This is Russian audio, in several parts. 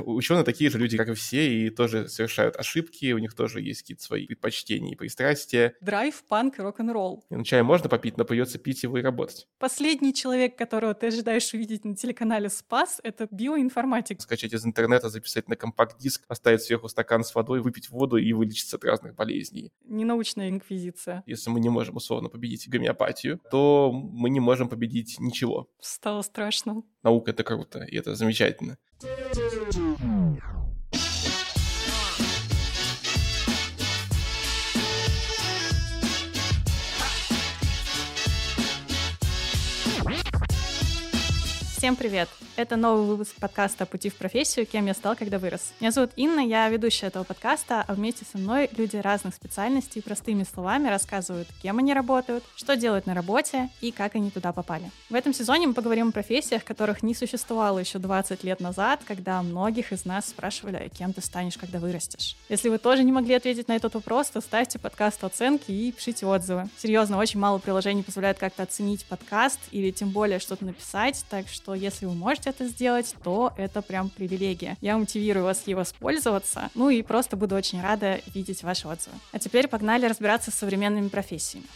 Ученые такие же люди, как и все, и тоже совершают ошибки, у них тоже есть какие-то свои предпочтения и пристрастия. Драйв, панк, рок-н-ролл. Ну, чай можно попить, но придется пить его и работать. Последний человек, которого ты ожидаешь увидеть на телеканале «Спас», — это биоинформатик. Скачать из интернета, записать на компакт-диск, поставить сверху стакан с водой, выпить воду и вылечиться от разных болезней. Ненаучная инквизиция. Если мы не можем условно победить гомеопатию, то мы не можем победить ничего. Стало страшно. Наука — это круто, и это замечательно. Всем привет! Это новый выпуск подкаста «Пути в профессию. Кем я стал, когда вырос». Меня зовут Инна, я ведущая этого подкаста, а вместе со мной люди разных специальностей простыми словами рассказывают, кем они работают, что делают на работе и как они туда попали. В этом сезоне мы поговорим о профессиях, которых не существовало еще 20 лет назад, когда многих из нас спрашивали, «А кем ты станешь, когда вырастешь. Если вы тоже не могли ответить на этот вопрос, то ставьте подкасту оценки и пишите отзывы. Серьезно, очень мало приложений позволяет как-то оценить подкаст или тем более что-то написать, так что если вы можете это сделать, то это прям привилегия. Я мотивирую вас ей воспользоваться, ну и просто буду очень рада видеть ваши отзывы. А теперь погнали разбираться с современными профессиями.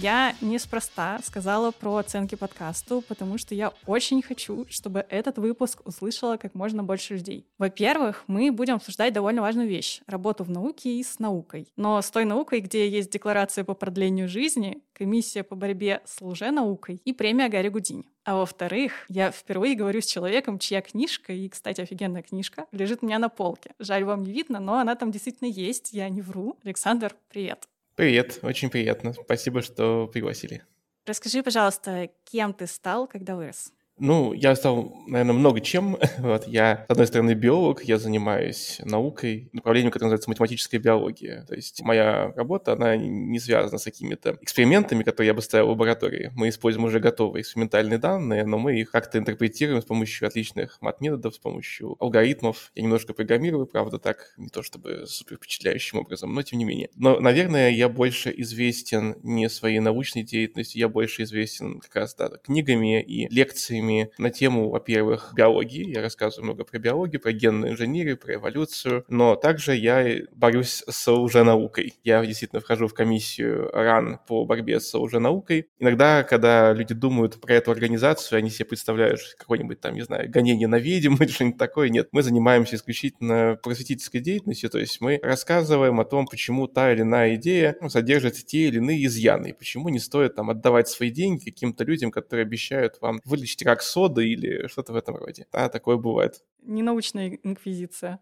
Я неспроста сказала про оценки подкасту, потому что я очень хочу, чтобы этот выпуск услышало как можно больше людей. Во-первых, мы будем обсуждать довольно важную вещь — работу в науке и с наукой. Но с той наукой, где есть декларация по продлению жизни, комиссия по борьбе с лженаукой и премия Гарри Гудини. А во-вторых, я впервые говорю с человеком, чья книжка, и, кстати, офигенная книжка, лежит у меня на полке. Жаль, вам не видно, но она там действительно есть, я не вру. Александр, привет. Привет, очень приятно. Спасибо, что пригласили. Расскажи, пожалуйста, кем ты стал, когда вырос? Ну, я стал, наверное, много чем. вот я, с одной стороны, биолог, я занимаюсь наукой, направлением, которое называется математическая биология. То есть моя работа, она не связана с какими-то экспериментами, которые я бы ставил в лаборатории. Мы используем уже готовые экспериментальные данные, но мы их как-то интерпретируем с помощью отличных мат-методов, с помощью алгоритмов. Я немножко программирую, правда, так, не то чтобы супер впечатляющим образом, но тем не менее. Но, наверное, я больше известен не своей научной деятельностью, я больше известен как раз да, книгами и лекциями лекциями на тему, во-первых, биологии. Я рассказываю много про биологию, про генную инженерию, про эволюцию. Но также я борюсь с лженаукой. Я действительно вхожу в комиссию РАН по борьбе с лженаукой. Иногда, когда люди думают про эту организацию, они себе представляют какое-нибудь там, не знаю, гонение на ведьм или что-нибудь такое. Нет, мы занимаемся исключительно просветительской деятельностью, то есть мы рассказываем о том, почему та или иная идея содержит те или иные изъяны, и почему не стоит там отдавать свои деньги каким-то людям, которые обещают вам вылечить рак как сода или что-то в этом роде. Да, такое бывает. Ненаучная инквизиция.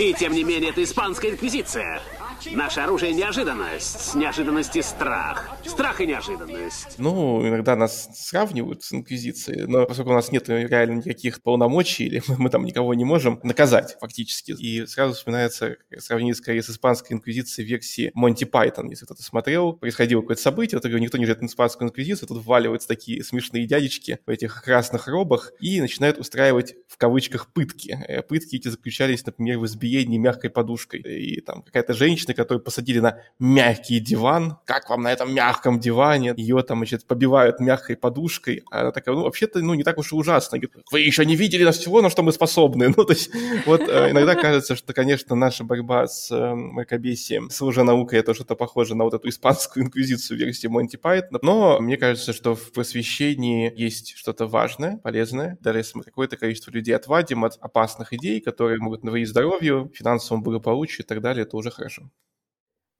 И тем не менее, это испанская инквизиция. Наше оружие — неожиданность. Неожиданность и страх. Страх и неожиданность. Ну, иногда нас сравнивают с Инквизицией, но поскольку у нас нет реально никаких полномочий, или мы там никого не можем наказать фактически, и сразу вспоминается сравнение скорее с Испанской Инквизицией версии Монти Пайтон, если кто-то смотрел. Происходило какое-то событие, вот, никто не ждет Испанскую Инквизицию, тут вваливаются такие смешные дядечки в этих красных робах и начинают устраивать в кавычках пытки. Э, пытки эти заключались, например, в избиении мягкой подушкой. И там какая-то женщина, которую посадили на мягкий диван. Как вам на этом мягком диване? Ее там, значит, побивают мягкой подушкой. А она такая, ну, вообще-то, ну, не так уж и ужасно. Говорит, вы еще не видели нас всего, на что мы способны. Ну, то есть, вот э, иногда кажется, что, конечно, наша борьба с э, мракобесием, с лженаукой, это что-то похоже на вот эту испанскую инквизицию версии Монти Пайтона. Но мне кажется, что в просвещении есть что-то важное, полезное. Даже если мы какое-то количество людей отвадим от опасных идей, которые могут навредить здоровью, финансовому благополучию и так далее, это уже хорошо.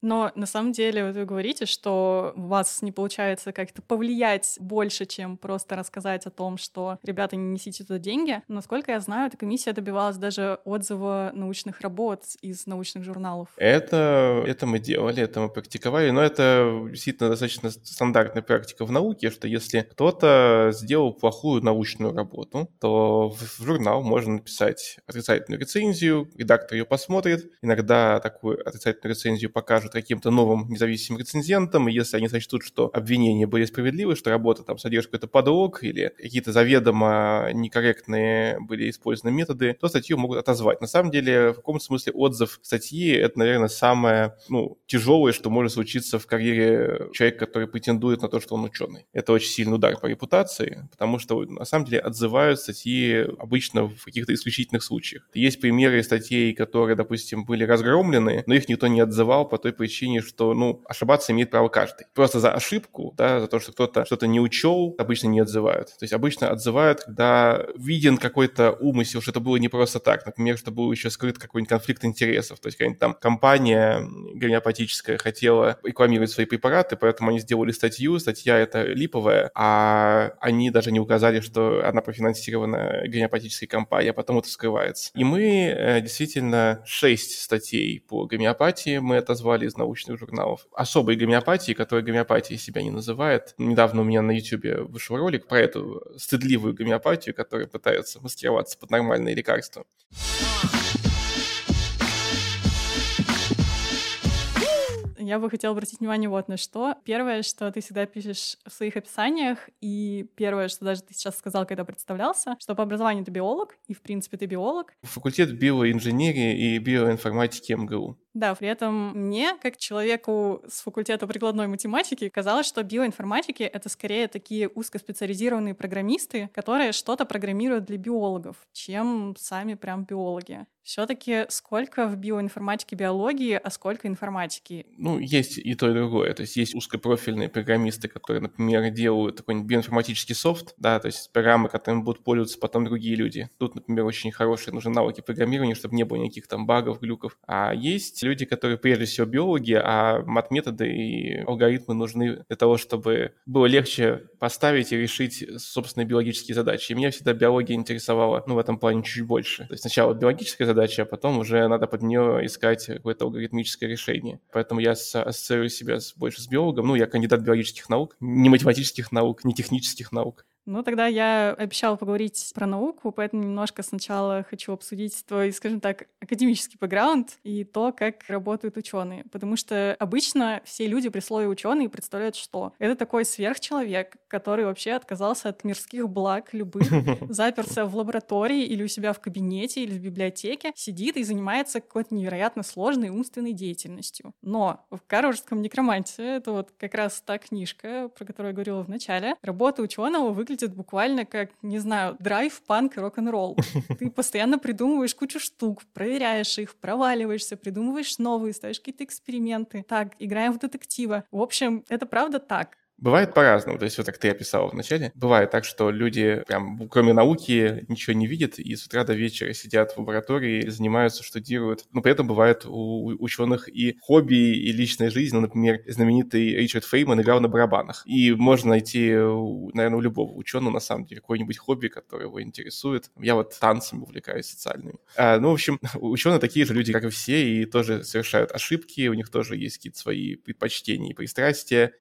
Но на самом деле вот вы говорите, что у вас не получается как-то повлиять больше, чем просто рассказать о том, что ребята, не несите туда деньги. Насколько я знаю, эта комиссия добивалась даже отзыва научных работ из научных журналов. Это, это мы делали, это мы практиковали, но это действительно достаточно стандартная практика в науке, что если кто-то сделал плохую научную работу, то в журнал можно написать отрицательную рецензию, редактор ее посмотрит, иногда такую отрицательную рецензию покажут каким-то новым независимым рецензентом, и если они сочтут, что обвинения были справедливы, что работа там содержит какой-то подлог или какие-то заведомо некорректные были использованы методы, то статью могут отозвать. На самом деле, в каком смысле отзыв статьи — это, наверное, самое ну, тяжелое, что может случиться в карьере человека, который претендует на то, что он ученый. Это очень сильный удар по репутации, потому что, на самом деле, отзывают статьи обычно в каких-то исключительных случаях. Есть примеры статей, которые, допустим, были разгромлены, но их никто не отзывал по той причине, что, ну, ошибаться имеет право каждый. Просто за ошибку, да, за то, что кто-то что-то не учел, обычно не отзывают. То есть обычно отзывают, когда виден какой-то умысел, что это было не просто так. Например, что был еще скрыт какой-нибудь конфликт интересов. То есть какая-нибудь там компания гомеопатическая хотела рекламировать свои препараты, поэтому они сделали статью, статья это липовая, а они даже не указали, что она профинансирована гомеопатической компанией, а потом это скрывается. И мы э, действительно шесть статей по гомеопатии мы отозвали из научных журналов. Особой гомеопатии, которая гомеопатией себя не называет. Недавно у меня на YouTube вышел ролик про эту стыдливую гомеопатию, которая пытается маскироваться под нормальные лекарства. я бы хотела обратить внимание вот на что. Первое, что ты всегда пишешь в своих описаниях, и первое, что даже ты сейчас сказал, когда представлялся, что по образованию ты биолог, и в принципе ты биолог. Факультет биоинженерии и биоинформатики МГУ. Да, при этом мне, как человеку с факультета прикладной математики, казалось, что биоинформатики — это скорее такие узкоспециализированные программисты, которые что-то программируют для биологов, чем сами прям биологи. Все-таки сколько в биоинформатике биологии, а сколько информатики? Ну, есть и то, и другое. То есть есть узкопрофильные программисты, которые, например, делают такой биоинформатический софт, да, то есть программы, которыми будут пользоваться потом другие люди. Тут, например, очень хорошие нужны навыки программирования, чтобы не было никаких там багов, глюков. А есть люди, которые прежде всего биологи, а мат-методы и алгоритмы нужны для того, чтобы было легче поставить и решить собственные биологические задачи. И меня всегда биология интересовала, ну, в этом плане чуть больше. То есть сначала биологическая задача, а потом уже надо под нее искать какое-то алгоритмическое решение. Поэтому я ассоциирую себя больше с биологом. Ну, я кандидат биологических наук, не математических наук, не технических наук. Ну, тогда я обещала поговорить про науку, поэтому немножко сначала хочу обсудить твой, скажем так, академический бэкграунд и то, как работают ученые. Потому что обычно все люди при слове ученый представляют что? Это такой сверхчеловек, который вообще отказался от мирских благ любых, заперся в лаборатории или у себя в кабинете или в библиотеке, сидит и занимается какой-то невероятно сложной умственной деятельностью. Но в Карвардском некроманте, это вот как раз та книжка, про которую я говорила в начале, работа ученого выглядит выглядит буквально как, не знаю, драйв, панк рок-н-ролл. Ты постоянно придумываешь кучу штук, проверяешь их, проваливаешься, придумываешь новые, ставишь какие-то эксперименты. Так, играем в детектива. В общем, это правда так. Бывает по-разному, то есть вот как ты описал вначале. Бывает так, что люди прям кроме науки ничего не видят и с утра до вечера сидят в лаборатории, занимаются, штудируют. Но при этом бывает у ученых и хобби, и личная жизнь. Например, знаменитый Ричард Фейман играл на барабанах. И можно найти, наверное, у любого ученого на самом деле какое-нибудь хобби, которое его интересует. Я вот танцами увлекаюсь социальными. А, ну, в общем, ученые такие же люди, как и все, и тоже совершают ошибки, у них тоже есть какие-то свои предпочтения и пристрастия.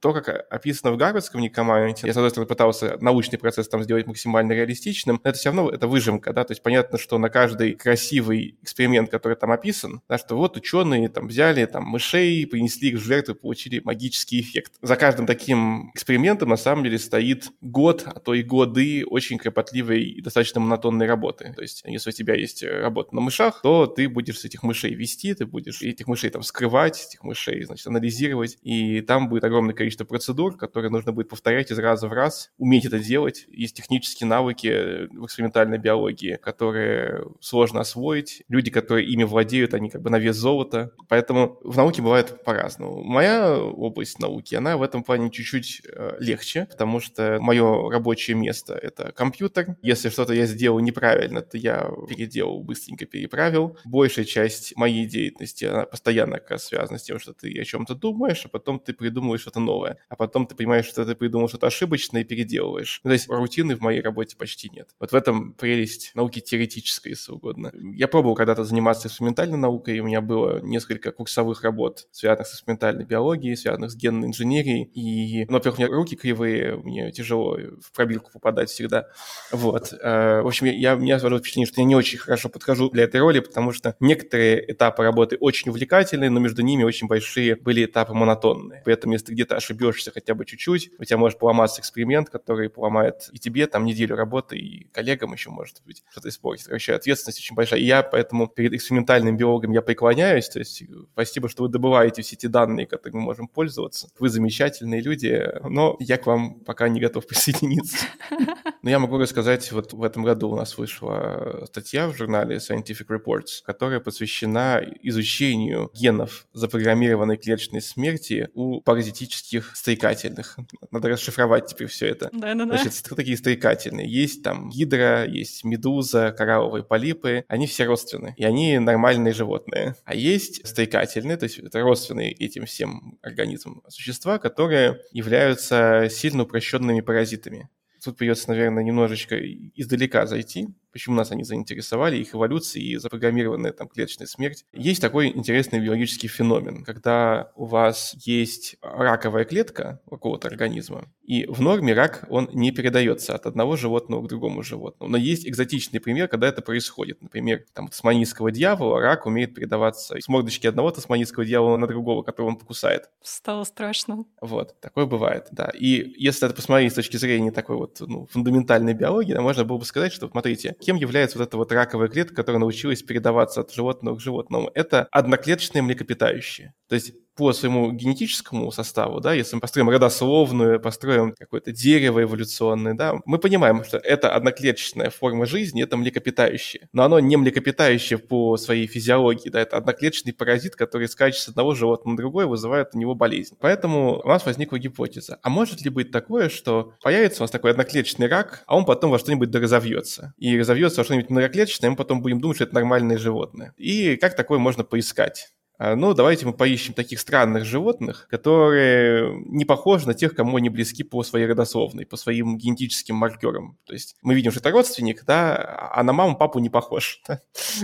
То, как описано в Гарвардском некоманде. Я, с одной стороны, пытался научный процесс там сделать максимально реалистичным, но это все равно это выжимка, да, то есть понятно, что на каждый красивый эксперимент, который там описан, да, что вот ученые там взяли там мышей, принесли их в жертву, получили магический эффект. За каждым таким экспериментом на самом деле стоит год, а то и годы очень кропотливой и достаточно монотонной работы. То есть если у тебя есть работа на мышах, то ты будешь этих мышей вести, ты будешь этих мышей там скрывать, этих мышей, значит, анализировать, и там будет огромное количество процедур, процедур, которые нужно будет повторять из раза в раз, уметь это делать. Есть технические навыки в экспериментальной биологии, которые сложно освоить. Люди, которые ими владеют, они как бы на вес золота. Поэтому в науке бывает по-разному. Моя область науки, она в этом плане чуть-чуть э, легче, потому что мое рабочее место — это компьютер. Если что-то я сделал неправильно, то я переделал, быстренько переправил. Большая часть моей деятельности, она постоянно как раз связана с тем, что ты о чем-то думаешь, а потом ты придумываешь что-то новое. А потом ты понимаешь, что ты придумал что-то ошибочное и переделываешь. Ну, то есть рутины в моей работе почти нет. Вот в этом прелесть науки теоретической, если угодно. Я пробовал когда-то заниматься экспериментальной наукой, у меня было несколько курсовых работ, связанных с экспериментальной биологией, связанных с генной инженерией. И, ну, во-первых, у меня руки кривые, мне тяжело в пробирку попадать всегда. Вот. Э, в общем, я, у меня сложилось впечатление, что я не очень хорошо подхожу для этой роли, потому что некоторые этапы работы очень увлекательные, но между ними очень большие были этапы монотонные. Поэтому, если ты где-то ошибешься хотя бы чуть-чуть, у тебя может поломаться эксперимент, который поломает и тебе там неделю работы, и коллегам еще может быть что-то испортить. Короче, ответственность очень большая. И я поэтому перед экспериментальным биологом я преклоняюсь, то есть спасибо, что вы добываете все эти данные, которыми мы можем пользоваться. Вы замечательные люди, но я к вам пока не готов присоединиться. Но я могу рассказать, вот в этом году у нас вышла статья в журнале Scientific Reports, которая посвящена изучению генов запрограммированной клеточной смерти у паразитических стрекательных. Надо расшифровать теперь все это. Да-да-да. Значит, кто такие стрекательные? Есть там гидра, есть медуза, коралловые полипы. Они все родственные, и они нормальные животные. А есть стрекательные, то есть это родственные этим всем организмам существа, которые являются сильно упрощенными паразитами. Тут придется, наверное, немножечко издалека зайти, почему нас они заинтересовали, их эволюция и запрограммированная там клеточная смерть. Есть такой интересный биологический феномен, когда у вас есть раковая клетка какого-то организма, и в норме рак, он не передается от одного животного к другому животному. Но есть экзотичный пример, когда это происходит. Например, там, тасманийского дьявола рак умеет передаваться с мордочки одного тасманийского дьявола на другого, которого он покусает. Стало страшно. Вот, такое бывает, да. И если это посмотреть с точки зрения такой вот ну, фундаментальной биологии, можно было бы сказать, что, смотрите, кем является вот эта вот раковая клетка, которая научилась передаваться от животного к животному? Это одноклеточные млекопитающие. То есть по своему генетическому составу, да, если мы построим родословную, построим какое-то дерево эволюционное, да, мы понимаем, что это одноклеточная форма жизни, это млекопитающее. Но оно не млекопитающее по своей физиологии, да, это одноклеточный паразит, который скачет с одного животного на другое, вызывает у него болезнь. Поэтому у нас возникла гипотеза. А может ли быть такое, что появится у нас такой одноклеточный рак, а он потом во что-нибудь доразовьется? И разовьется во что-нибудь многоклеточное, и мы потом будем думать, что это нормальное животное. И как такое можно поискать? А, ну, давайте мы поищем таких странных животных, которые не похожи на тех, кому они близки по своей родословной, по своим генетическим маркерам. То есть мы видим, что это родственник, да, а на маму, папу не похож. Да?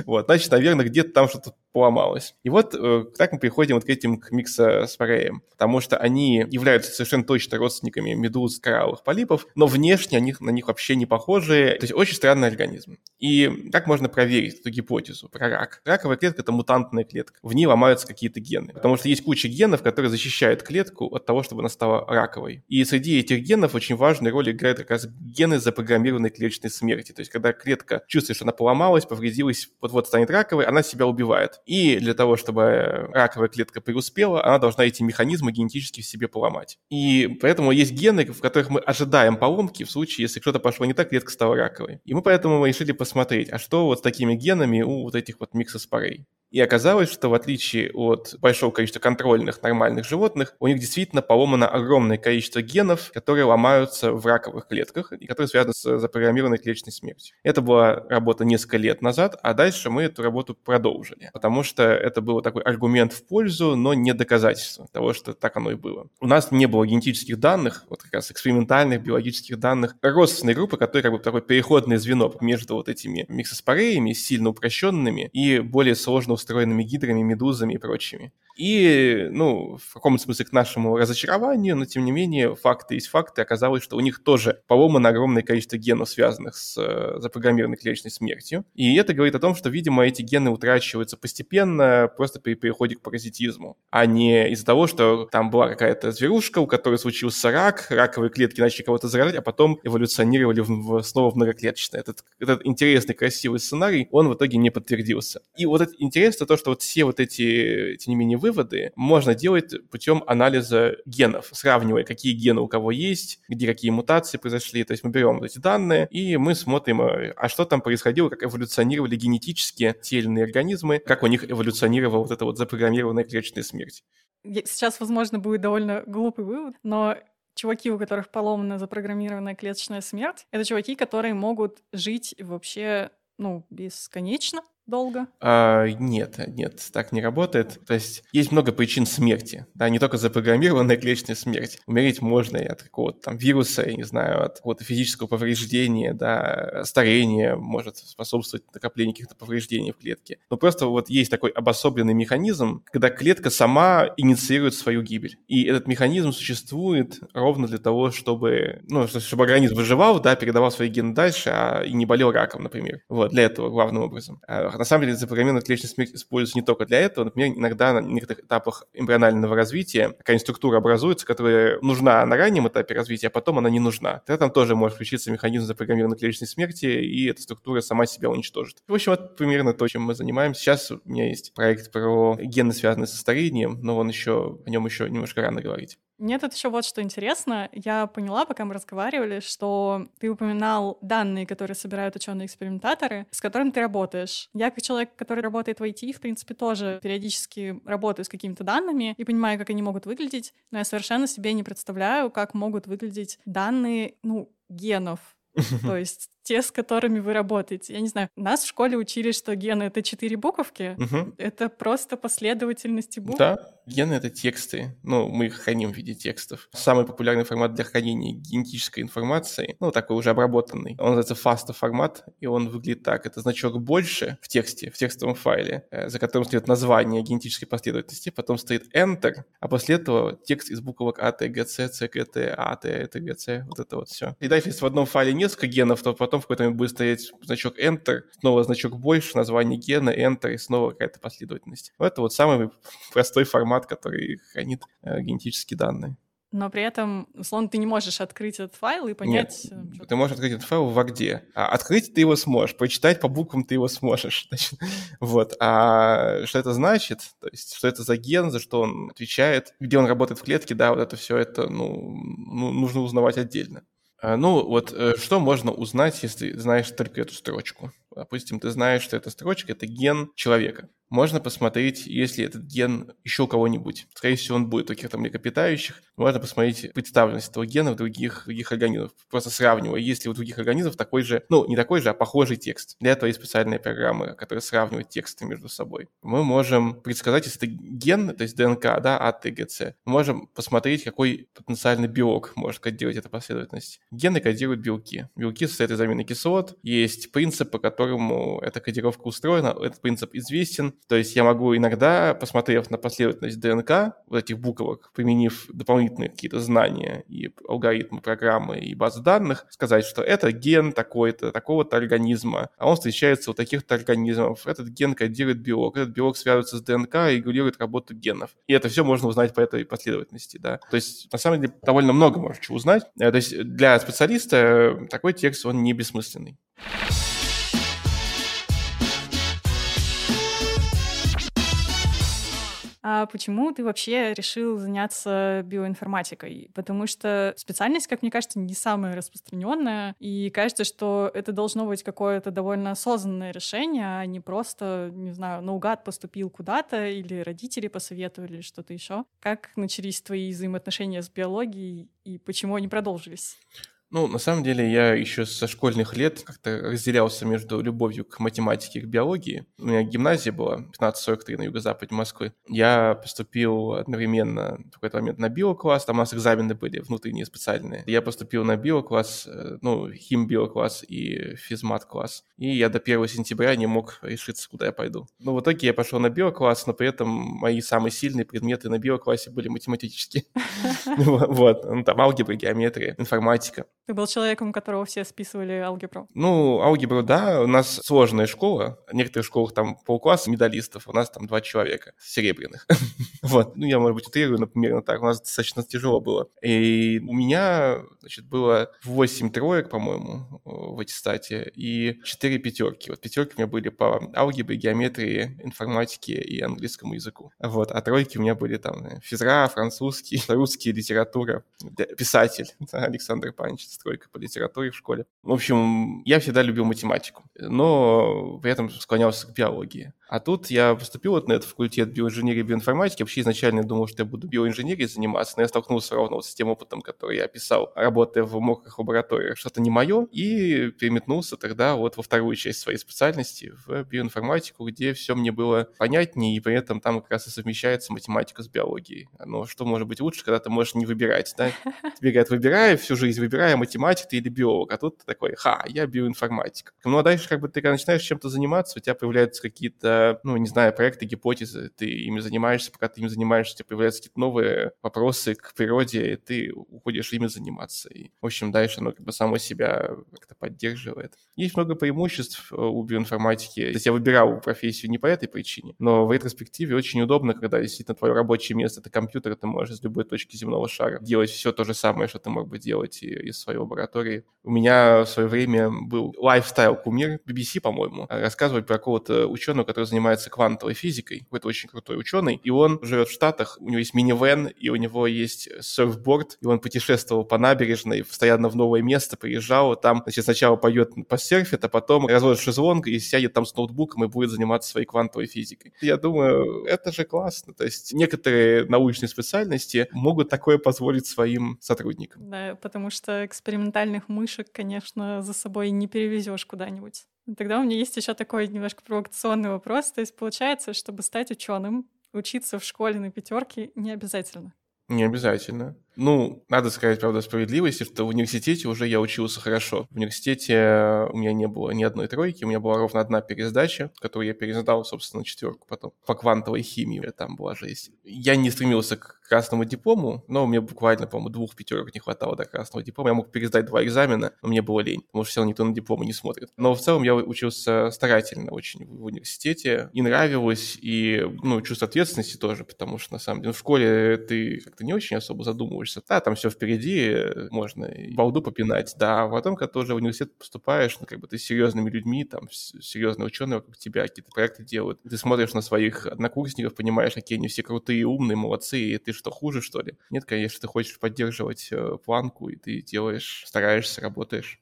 Вот, значит, наверное, где-то там что-то поломалось. И вот э, так мы приходим вот к этим к миксоспореям, потому что они являются совершенно точно родственниками медуз, коралловых полипов, но внешне они на них вообще не похожи. То есть очень странный организм. И как можно проверить эту гипотезу про рак? Раковая клетка – это мутантная клетка. В ней ломаются какие-то гены. Потому что есть куча генов, которые защищают клетку от того, чтобы она стала раковой. И среди этих генов очень важную роль играют как раз гены запрограммированной клеточной смерти. То есть, когда клетка чувствует, что она поломалась, повредилась, вот-вот станет раковой, она себя убивает. И для того, чтобы раковая клетка преуспела, она должна эти механизмы генетически в себе поломать. И поэтому есть гены, в которых мы ожидаем поломки в случае, если что-то пошло не так, клетка стала раковой. И мы поэтому решили посмотреть, а что вот с такими генами у вот этих вот миксоспорей. И оказалось, что в отличие от большого количества контрольных нормальных животных, у них действительно поломано огромное количество генов, которые ломаются в раковых клетках и которые связаны с запрограммированной клеточной смертью. Это была работа несколько лет назад, а дальше мы эту работу продолжили, потому что это был такой аргумент в пользу, но не доказательство того, что так оно и было. У нас не было генетических данных, вот как раз экспериментальных биологических данных, родственной группы, которая как бы такое переходное звено между вот этими миксоспореями, сильно упрощенными и более сложно устроенными гидрами, медузами и прочими. И, ну, в каком-то смысле к нашему разочарованию, но тем не менее, факты есть факты. Оказалось, что у них тоже поломано огромное количество генов, связанных с э, запрограммированной клеточной смертью. И это говорит о том, что, видимо, эти гены утрачиваются постепенно, просто при переходе к паразитизму, а не из-за того, что там была какая-то зверушка, у которой случился рак, раковые клетки начали кого-то заражать, а потом эволюционировали в, в, снова в многоклеточное. Этот, этот интересный, красивый сценарий, он в итоге не подтвердился. И вот это интересно то, что вот все вот эти, тем не менее, выводы можно делать путем анализа генов, сравнивая, какие гены у кого есть, где какие мутации произошли. То есть мы берем эти данные, и мы смотрим, а что там происходило, как эволюционировали генетически те или иные организмы, как у них эволюционировала вот эта вот запрограммированная клеточная смерть. Сейчас, возможно, будет довольно глупый вывод, но чуваки, у которых поломана запрограммированная клеточная смерть, это чуваки, которые могут жить вообще, ну, бесконечно, долго? А, нет, нет, так не работает. То есть есть много причин смерти, да, не только запрограммированная клеточная смерть. Умереть можно и от какого-то там вируса, я не знаю, от какого-то физического повреждения, да, старение может способствовать накоплению каких-то повреждений в клетке. Но просто вот есть такой обособленный механизм, когда клетка сама инициирует свою гибель. И этот механизм существует ровно для того, чтобы, ну, чтобы организм выживал, да, передавал свои гены дальше, а и не болел раком, например. Вот, для этого главным образом. На самом деле запрограммированная клеточная смерть используется не только для этого. Например, иногда на некоторых этапах эмбрионального развития какая-нибудь структура образуется, которая нужна на раннем этапе развития, а потом она не нужна. Тогда там тоже может включиться механизм запрограммированной клеточной смерти, и эта структура сама себя уничтожит. В общем, это примерно то, чем мы занимаемся. Сейчас у меня есть проект про гены, связанные со старением, но он еще, о нем еще немножко рано говорить. Мне тут еще вот что интересно. Я поняла, пока мы разговаривали, что ты упоминал данные, которые собирают ученые-экспериментаторы, с которыми ты работаешь. Я, как человек, который работает в IT, в принципе, тоже периодически работаю с какими-то данными и понимаю, как они могут выглядеть, но я совершенно себе не представляю, как могут выглядеть данные, ну, генов. То есть те, с которыми вы работаете. Я не знаю, нас в школе учили, что гены — это четыре буковки. Угу. Это просто последовательности букв. Да, гены — это тексты. Ну, мы их храним в виде текстов. Самый популярный формат для хранения генетической информации, ну, такой уже обработанный, он называется FASTA формат, и он выглядит так. Это значок больше в тексте, в текстовом файле, э, за которым стоит название генетической последовательности, потом стоит Enter, а после этого текст из буквок А, Т, Г, С, Ц, К, Т, А, Т, Т, Г, С, вот это вот все. И дальше, если в одном файле несколько генов, то потом потом в какой-то момент будет стоять значок Enter, снова значок больше, название гена, Enter, и снова какая-то последовательность. Это вот самый простой формат, который хранит э, генетические данные. Но при этом, условно, ты не можешь открыть этот файл и понять... Нет, э, ты можешь открыть этот файл в Варде. А открыть ты его сможешь, прочитать по буквам ты его сможешь. Значит, вот. А что это значит? То есть, что это за ген, за что он отвечает, где он работает в клетке, да, вот это все это, ну, ну нужно узнавать отдельно. А, ну, вот э, что можно узнать, если знаешь только эту строчку? Допустим, ты знаешь, что эта строчка — это ген человека. Можно посмотреть, если этот ген еще у кого-нибудь. Скорее всего, он будет у каких-то млекопитающих. Можно посмотреть представленность этого гена в других, других организмах. Просто сравнивая, есть ли у других организмов такой же, ну, не такой же, а похожий текст. Для этого есть специальные программы, которые сравнивают тексты между собой. Мы можем предсказать, если это ген, то есть ДНК, да, АТГЦ, мы можем посмотреть, какой потенциальный белок может кодировать эту последовательность. Гены кодируют белки. Белки состоят из аминокислот. Есть принцип, по которому эта кодировка устроена. Этот принцип известен то есть я могу иногда, посмотрев на последовательность ДНК, вот этих буквок, применив дополнительные какие-то знания и алгоритмы, программы и базы данных, сказать, что это ген такой-то, такого-то организма, а он встречается у таких-то организмов. Этот ген кодирует белок, этот белок связывается с ДНК и регулирует работу генов. И это все можно узнать по этой последовательности, да. То есть, на самом деле, довольно много можно чего узнать. Э, то есть, для специалиста такой текст, он не бессмысленный. А почему ты вообще решил заняться биоинформатикой? Потому что специальность, как мне кажется, не самая распространенная, и кажется, что это должно быть какое-то довольно осознанное решение, а не просто, не знаю, наугад поступил куда-то, или родители посоветовали, или что-то еще. Как начались твои взаимоотношения с биологией, и почему они продолжились? Ну, на самом деле, я еще со школьных лет как-то разделялся между любовью к математике и к биологии. У меня гимназия была 1543 на юго-западе Москвы. Я поступил одновременно в какой-то момент на биокласс, там у нас экзамены были внутренние специальные. Я поступил на биокласс, э, ну, хим-биокласс и физмат-класс. И я до 1 сентября не мог решиться, куда я пойду. Ну, в итоге я пошел на биокласс, но при этом мои самые сильные предметы на биоклассе были математические. Вот, ну, там алгебра, геометрия, информатика. Ты был человеком, которого все списывали алгебру? Ну, алгебру, да. У нас сложная школа. В некоторых школах там полкласса медалистов, у нас там два человека серебряных. вот. Ну, я, может быть, утрирую, но примерно так. У нас достаточно тяжело было. И у меня, значит, было 8 троек, по-моему, в аттестате и 4 пятерки. Вот пятерки у меня были по алгебре, геометрии, информатике и английскому языку. Вот. А тройки у меня были там физра, французский, русский, литература, писатель Александр Панч стройка по литературе в школе. В общем, я всегда любил математику, но при этом склонялся к биологии. А тут я поступил вот на этот факультет биоинженерии и биоинформатики. Вообще изначально думал, что я буду биоинженерией заниматься, но я столкнулся ровно вот с тем опытом, который я описал, работая в мокрых лабораториях. Что-то не мое, и переметнулся тогда вот во вторую часть своей специальности, в биоинформатику, где все мне было понятнее, и при этом там как раз и совмещается математика с биологией. Но что может быть лучше, когда ты можешь не выбирать, да? Тебе говорят, выбирай всю жизнь, выбирай, математик ты или биолог, а тут ты такой, ха, я биоинформатик. Ну а дальше как бы ты когда начинаешь чем-то заниматься, у тебя появляются какие-то ну, не знаю, проекты, гипотезы, ты ими занимаешься, пока ты ими занимаешься, тебе появляются какие-то новые вопросы к природе, и ты уходишь ими заниматься. И, в общем, дальше оно как бы само себя как-то поддерживает. Есть много преимуществ э, у биоинформатики. То есть я выбирал профессию не по этой причине, но в ретроспективе очень удобно, когда действительно твое рабочее место — это компьютер, ты можешь с любой точки земного шара делать все то же самое, что ты мог бы делать из своей лаборатории. У меня в свое время был лайфстайл-кумир BBC, по-моему, рассказывать про какого-то ученого, который занимается квантовой физикой, какой-то очень крутой ученый, и он живет в Штатах, у него есть минивэн, и у него есть серфборд, и он путешествовал по набережной, постоянно в новое место приезжал, там, значит, сначала поет, посерфит, а потом разводит шезлонг и сядет там с ноутбуком и будет заниматься своей квантовой физикой. Я думаю, это же классно, то есть некоторые научные специальности могут такое позволить своим сотрудникам. Да, потому что экспериментальных мышек, конечно, за собой не перевезешь куда-нибудь. Тогда у меня есть еще такой немножко провокационный вопрос. То есть получается, чтобы стать ученым, учиться в школе на пятерке не обязательно. Не обязательно. Ну, надо сказать, правда, справедливости, что в университете уже я учился хорошо. В университете у меня не было ни одной тройки, у меня была ровно одна пересдача, которую я пересдал, собственно, четверку потом. По квантовой химии там была жесть. Я не стремился к красному диплому, но мне буквально, по-моему, двух пятерок не хватало до красного диплома. Я мог пересдать два экзамена, но мне было лень, потому что все равно никто на дипломы не смотрит. Но в целом я учился старательно очень в университете. И нравилось, и, ну, чувство ответственности тоже, потому что, на самом деле, в школе ты как-то не очень особо задумываешься учишься, да, там все впереди, можно и балду попинать, да, а потом, когда ты уже в университет поступаешь, ну, как бы ты с серьезными людьми, там, серьезные ученые вокруг тебя какие-то проекты делают, ты смотришь на своих однокурсников, понимаешь, какие они все крутые, умные, молодцы, и ты что, хуже, что ли? Нет, конечно, ты хочешь поддерживать э, планку, и ты делаешь, стараешься, работаешь.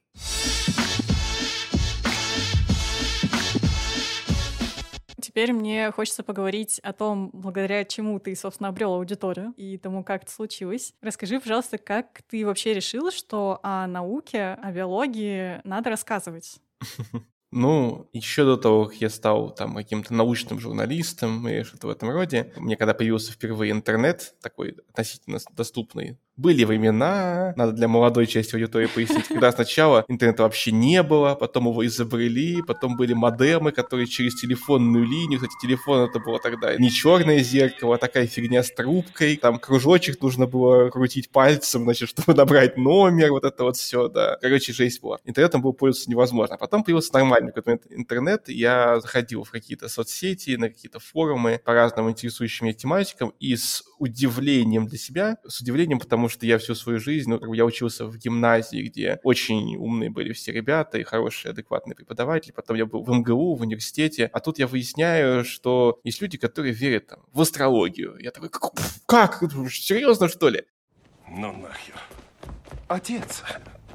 Теперь мне хочется поговорить о том, благодаря чему ты, собственно, обрел аудиторию и тому, как это случилось. Расскажи, пожалуйста, как ты вообще решил, что о науке, о биологии надо рассказывать? Ну, еще до того, как я стал там каким-то научным журналистом и что-то в этом роде, мне когда появился впервые интернет, такой относительно доступный, были времена, надо для молодой части аудитории пояснить, когда сначала интернета вообще не было, потом его изобрели, потом были модемы, которые через телефонную линию, кстати, телефон это было тогда не черное зеркало, а такая фигня с трубкой, там кружочек нужно было крутить пальцем, значит, чтобы набрать номер, вот это вот все, да. Короче, жесть была. Интернетом было пользоваться невозможно. А потом появился нормальный интернет, я заходил в какие-то соцсети, на какие-то форумы по разным интересующим меня тематикам, и с удивлением для себя, с удивлением, потому потому что я всю свою жизнь, ну, я учился в гимназии, где очень умные были все ребята и хорошие, адекватные преподаватели. Потом я был в МГУ, в университете. А тут я выясняю, что есть люди, которые верят там, в астрологию. Я такой, как? как? Серьезно, что ли? Ну нахер. Отец,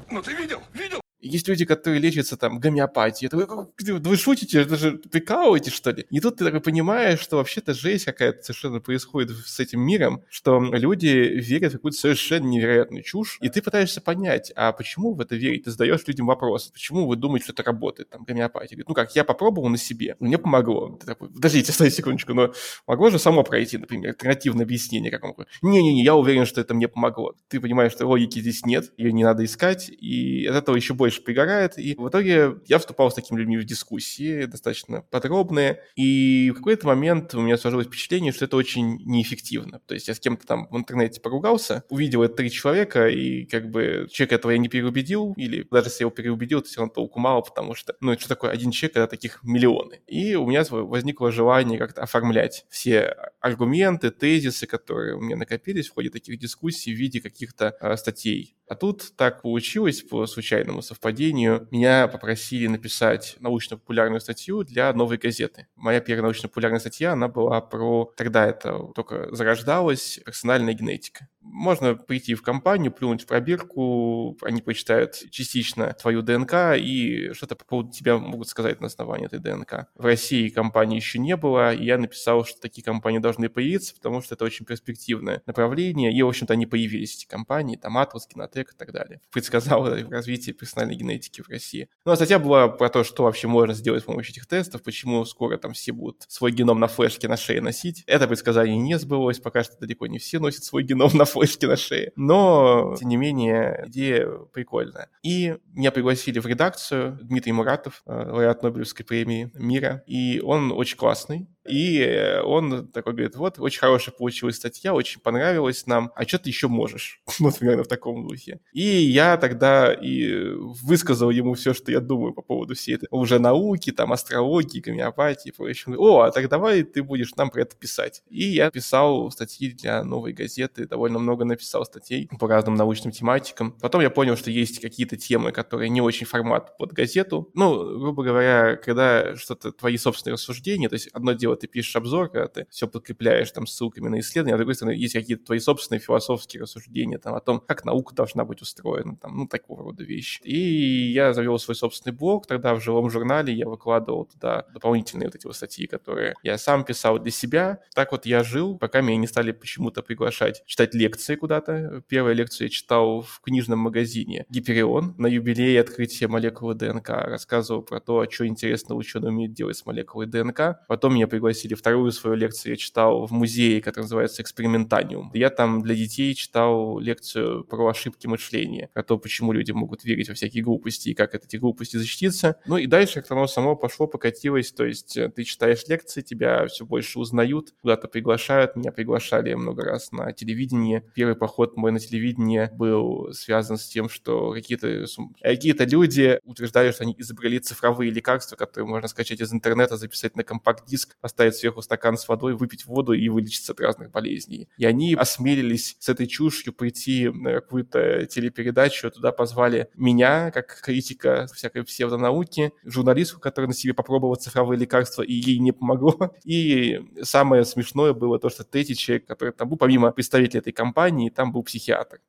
ну ты видел? Видел? Есть люди, которые лечатся там гомеопатией. Это вы, вы шутите, это же прикалываете, что ли? И тут ты такой понимаешь, что вообще-то жесть какая-то совершенно происходит с этим миром, что люди верят в какую-то совершенно невероятную чушь, и ты пытаешься понять, а почему в это верить? Ты задаешь людям вопрос, почему вы думаете, что это работает, там, гомеопатия? Говорит, ну как, я попробовал на себе, мне помогло. Ты такой, подождите, стой секундочку, но могло же само пройти, например, альтернативное объяснение какому-то. Не-не-не, я уверен, что это мне помогло. Ты понимаешь, что логики здесь нет, ее не надо искать, и от этого еще больше больше пригорает. И в итоге я вступал с такими людьми в дискуссии, достаточно подробные. И в какой-то момент у меня сложилось впечатление, что это очень неэффективно. То есть я с кем-то там в интернете поругался, увидел это три человека, и как бы человек этого я не переубедил, или даже если я его переубедил, то все равно толку мало, потому что, ну, что такое один человек, когда таких миллионы. И у меня возникло желание как-то оформлять все аргументы, тезисы, которые у меня накопились в ходе таких дискуссий в виде каких-то э, статей. А тут так получилось по случайному совпадению. Меня попросили написать научно-популярную статью для новой газеты. Моя первая научно-популярная статья, она была про... Тогда это только зарождалась персональная генетика. Можно прийти в компанию, плюнуть в пробирку, они почитают частично твою ДНК и что-то по поводу тебя могут сказать на основании этой ДНК. В России компании еще не было, и я написал, что такие компании должны появиться, потому что это очень перспективное направление, и, в общем-то, они появились, эти компании, там Атлас, Кинотек и так далее. Предсказал развитие персональной генетики в России. Ну, а статья была про то, что вообще можно сделать с помощью этих тестов, почему скоро там все будут свой геном на флешке на шее носить. Это предсказание не сбылось, пока что далеко не все носят свой геном на флешке на шее. Но, тем не менее, идея прикольная. И меня пригласили в редакцию Дмитрий Муратов, э, лауреат Нобелевской премии мира, и он очень классный, и э, он такой говорит, вот, очень хорошая получилась статья, очень понравилась нам, а что ты еще можешь? вот примерно в таком духе. И я тогда и высказал ему все, что я думаю по поводу всей этой уже науки, там, астрологии, гомеопатии и прочего. О, а так давай ты будешь нам про это писать. И я писал статьи для новой газеты, довольно много написал статей по разным научным тематикам. Потом я понял, что есть какие-то темы, которые не очень формат под газету. Ну, грубо говоря, когда что-то твои собственные рассуждения, то есть одно дело дело, ты пишешь обзор, когда ты все подкрепляешь там ссылками на исследования, а с другой стороны, есть какие-то твои собственные философские рассуждения там о том, как наука должна быть устроена, там, ну, такого рода вещи. И я завел свой собственный блог, тогда в живом журнале я выкладывал туда дополнительные вот эти вот статьи, которые я сам писал для себя. Так вот я жил, пока меня не стали почему-то приглашать читать лекции куда-то. Первую лекцию я читал в книжном магазине Гиперион на юбилее открытия молекулы ДНК. Рассказывал про то, что интересно ученые умеют делать с молекулой ДНК. Потом меня пригласили пригласили. Вторую свою лекцию я читал в музее, который называется «Экспериментаниум». Я там для детей читал лекцию про ошибки мышления, про то, почему люди могут верить во всякие глупости и как от этих глупостей защититься. Ну и дальше как-то оно само пошло, покатилось. То есть э, ты читаешь лекции, тебя все больше узнают, куда-то приглашают. Меня приглашали много раз на телевидение. Первый поход мой на телевидение был связан с тем, что какие-то какие люди утверждали, что они изобрели цифровые лекарства, которые можно скачать из интернета, записать на компакт-диск, поставить сверху стакан с водой, выпить воду и вылечиться от разных болезней. И они осмелились с этой чушью прийти на какую-то телепередачу, туда позвали меня, как критика всякой псевдонауки, журналистку, которая на себе попробовала цифровые лекарства, и ей не помогло. И самое смешное было то, что третий человек, который там был, помимо представителя этой компании, там был психиатр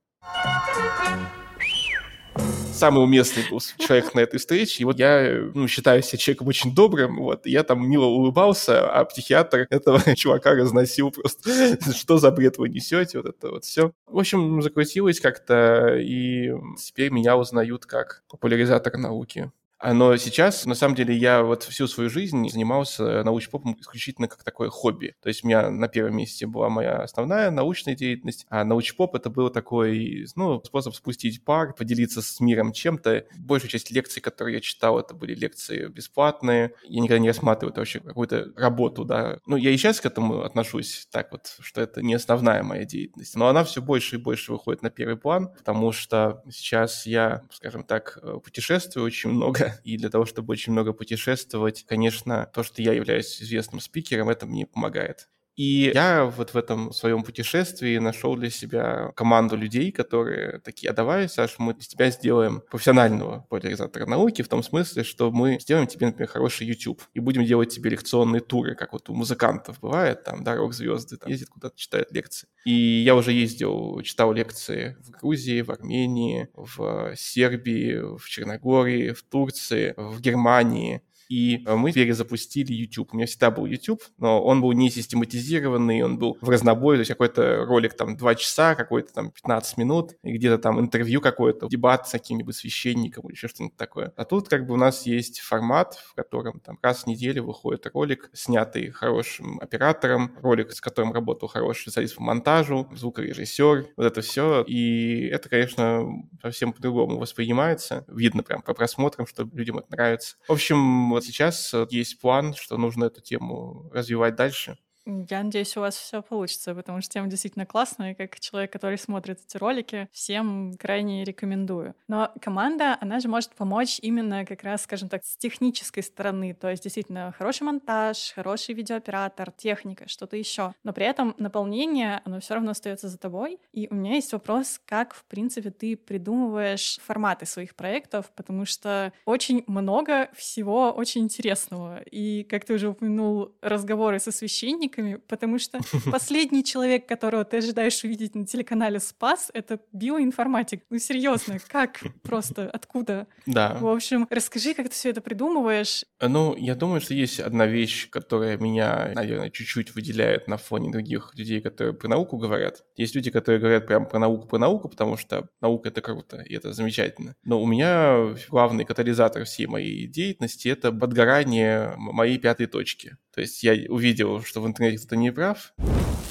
самый уместный был человек на этой встрече. И вот я ну, считаю себя человеком очень добрым, вот, я там мило улыбался, а психиатр этого чувака разносил просто, что за бред вы несете, вот это вот все. В общем, закрутилось как-то, и теперь меня узнают как популяризатор науки. А, но сейчас, на самом деле, я вот всю свою жизнь занимался научпопом исключительно как такое хобби. То есть у меня на первом месте была моя основная научная деятельность, а научпоп — это был такой, ну, способ спустить пар, поделиться с миром чем-то. Большая часть лекций, которые я читал, это были лекции бесплатные. Я никогда не рассматриваю это вообще какую-то работу, да. Ну, я и сейчас к этому отношусь так вот, что это не основная моя деятельность. Но она все больше и больше выходит на первый план, потому что сейчас я, скажем так, путешествую очень много, и для того, чтобы очень много путешествовать, конечно, то, что я являюсь известным спикером, это мне помогает. И я вот в этом своем путешествии нашел для себя команду людей, которые такие, а давай, Саш, мы из тебя сделаем профессионального популяризатора науки, в том смысле, что мы сделаем тебе, например, хороший YouTube и будем делать тебе лекционные туры, как вот у музыкантов бывает, там, да, рок-звезды там, ездят куда-то, читают лекции. И я уже ездил, читал лекции в Грузии, в Армении, в Сербии, в Черногории, в Турции, в Германии, и э, мы перезапустили YouTube. У меня всегда был YouTube, но он был не систематизированный, он был в разнобой, то есть какой-то ролик там 2 часа, какой-то там 15 минут, и где-то там интервью какое-то, дебат с каким-нибудь священником или еще что-нибудь такое. А тут как бы у нас есть формат, в котором там раз в неделю выходит ролик, снятый хорошим оператором, ролик, с которым работал хороший специалист по монтажу, звукорежиссер, вот это все. И это, конечно, совсем по-другому воспринимается. Видно прям по просмотрам, что людям это нравится. В общем, вот сейчас э, есть план, что нужно эту тему развивать дальше. Я надеюсь, у вас все получится, потому что тема действительно классная, и как человек, который смотрит эти ролики, всем крайне рекомендую. Но команда, она же может помочь именно как раз, скажем так, с технической стороны, то есть действительно хороший монтаж, хороший видеооператор, техника, что-то еще. Но при этом наполнение, оно все равно остается за тобой. И у меня есть вопрос, как, в принципе, ты придумываешь форматы своих проектов, потому что очень много всего очень интересного. И, как ты уже упомянул, разговоры со священником, научниками, потому что последний человек, которого ты ожидаешь увидеть на телеканале «Спас», это биоинформатик. Ну, серьезно, как просто, откуда? Да. В общем, расскажи, как ты все это придумываешь. Ну, я думаю, что есть одна вещь, которая меня, наверное, чуть-чуть выделяет на фоне других людей, которые про науку говорят. Есть люди, которые говорят прям про науку, про науку, потому что наука — это круто, и это замечательно. Но у меня главный катализатор всей моей деятельности — это подгорание моей пятой точки. То есть я увидел, что в интернете кто-то не прав,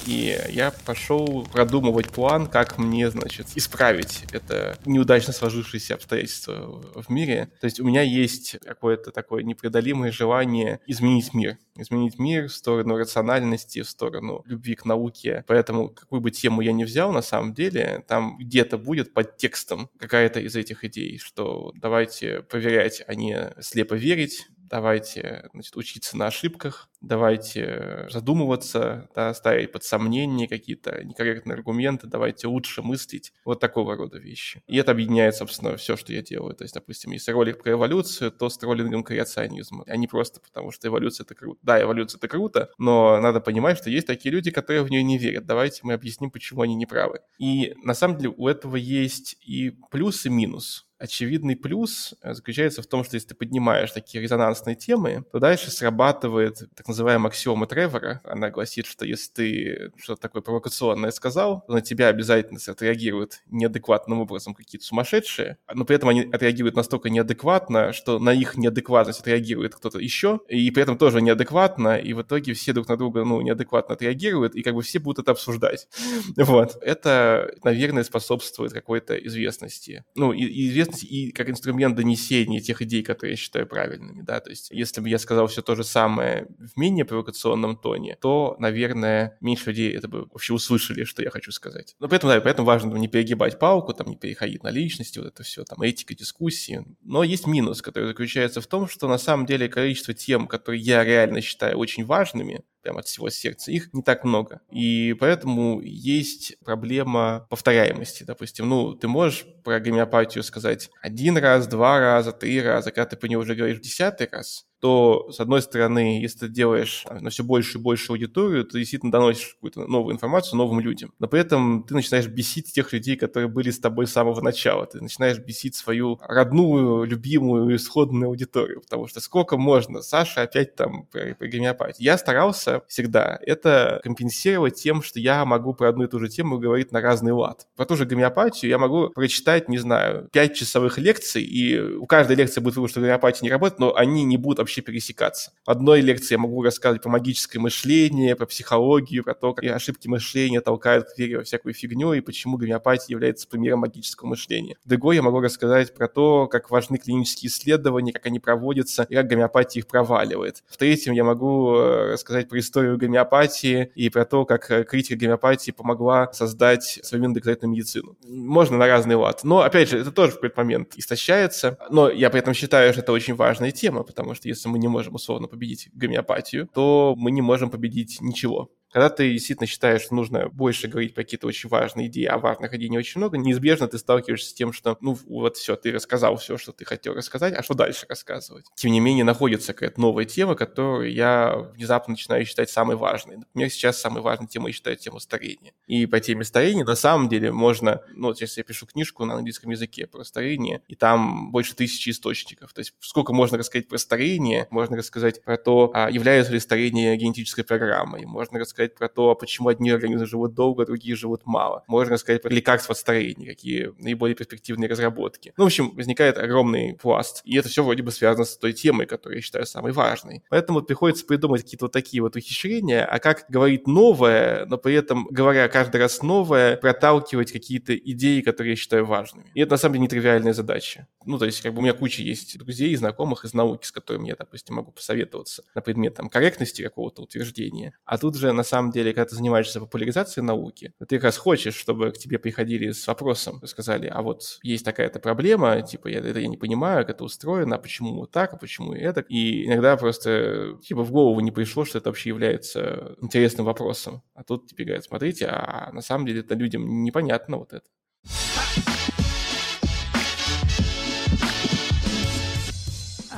и я пошел продумывать план, как мне, значит, исправить это неудачно сложившееся обстоятельство в мире. То есть у меня есть какое-то такое непреодолимое желание изменить мир. Изменить мир в сторону рациональности, в сторону любви к науке. Поэтому какую бы тему я ни взял, на самом деле, там где-то будет под текстом какая-то из этих идей, что давайте проверять, а не слепо верить, давайте значит, учиться на ошибках, давайте задумываться, да, ставить под сомнение какие-то некорректные аргументы, давайте лучше мыслить. Вот такого рода вещи. И это объединяет, собственно, все, что я делаю. То есть, допустим, если ролик про эволюцию, то с роллингом креационизма, а не просто потому, что эволюция — это круто. Да, эволюция — это круто, но надо понимать, что есть такие люди, которые в нее не верят. Давайте мы объясним, почему они неправы. И на самом деле у этого есть и плюс, и минус очевидный плюс заключается в том, что если ты поднимаешь такие резонансные темы, то дальше срабатывает так называемая аксиома Тревора. Она гласит, что если ты что-то такое провокационное сказал, то на тебя обязательно отреагируют неадекватным образом какие-то сумасшедшие, но при этом они отреагируют настолько неадекватно, что на их неадекватность отреагирует кто-то еще, и при этом тоже неадекватно, и в итоге все друг на друга, ну, неадекватно отреагируют, и как бы все будут это обсуждать. Вот. Это, наверное, способствует какой-то известности. Ну, и известность и как инструмент донесения тех идей, которые я считаю правильными, да, то есть если бы я сказал все то же самое в менее провокационном тоне, то, наверное, меньше людей это бы вообще услышали, что я хочу сказать. Но поэтому, да, поэтому важно не перегибать палку, там, не переходить на личности, вот это все, там, этика, дискуссии. Но есть минус, который заключается в том, что на самом деле количество тем, которые я реально считаю очень важными, прям от всего сердца, их не так много. И поэтому есть проблема повторяемости. Допустим, ну, ты можешь про гомеопатию сказать один раз, два раза, три раза, когда ты по ней уже говоришь в десятый раз, то, с одной стороны, если ты делаешь на все больше и больше аудиторию, ты действительно доносишь какую-то новую информацию новым людям. Но при этом ты начинаешь бесить тех людей, которые были с тобой с самого начала. Ты начинаешь бесить свою родную, любимую, исходную аудиторию. Потому что сколько можно? Саша опять там про, про гомеопатию. Я старался всегда это компенсировать тем, что я могу про одну и ту же тему говорить на разный лад. Про ту же гомеопатию я могу прочитать, не знаю, пять часовых лекций, и у каждой лекции будет вывод, что гомеопатия не работает, но они не будут вообще пересекаться. В одной лекции я могу рассказывать про магическое мышление, про психологию, про то, как ошибки мышления толкают к вере во всякую фигню и почему гомеопатия является примером магического мышления. В другой я могу рассказать про то, как важны клинические исследования, как они проводятся и как гомеопатия их проваливает. В третьем я могу э, рассказать про историю гомеопатии и про то, как э, критика гомеопатии помогла создать современную доказательную медицину. Можно на разный лад. Но, опять же, это тоже в какой-то момент истощается. Но я при этом считаю, что это очень важная тема, потому что если если мы не можем условно победить гомеопатию, то мы не можем победить ничего. Когда ты действительно считаешь, что нужно больше говорить про какие-то очень важные идеи, а важных идей не очень много, неизбежно ты сталкиваешься с тем, что, ну, вот все, ты рассказал все, что ты хотел рассказать, а что дальше рассказывать? Тем не менее, находится какая-то новая тема, которую я внезапно начинаю считать самой важной. Например, сейчас самой важной темой я считаю тему старения. И по теме старения, на самом деле, можно, ну, вот если я пишу книжку на английском языке про старение, и там больше тысячи источников. То есть сколько можно рассказать про старение, можно рассказать про то, а является ли старение генетической программой, можно рассказать рассказать про то, почему одни организмы живут долго, другие живут мало. Можно рассказать про лекарства старения, какие наиболее перспективные разработки. Ну, в общем, возникает огромный пласт. И это все вроде бы связано с той темой, которую я считаю самой важной. Поэтому приходится придумать какие-то вот такие вот ухищрения, а как говорить новое, но при этом, говоря каждый раз новое, проталкивать какие-то идеи, которые я считаю важными. И это, на самом деле, нетривиальная задача. Ну, то есть, как бы у меня куча есть друзей и знакомых из науки, с которыми я, допустим, могу посоветоваться на предмет там корректности какого-то утверждения. А тут же, на самом деле, когда ты занимаешься популяризацией науки, ты как раз хочешь, чтобы к тебе приходили с вопросом, сказали, а вот есть такая-то проблема, типа, я, это я не понимаю, как это устроено, а почему вот так, а почему это. И иногда просто, типа, в голову не пришло, что это вообще является интересным вопросом. А тут тебе говорят, смотрите, а на самом деле это людям непонятно вот это.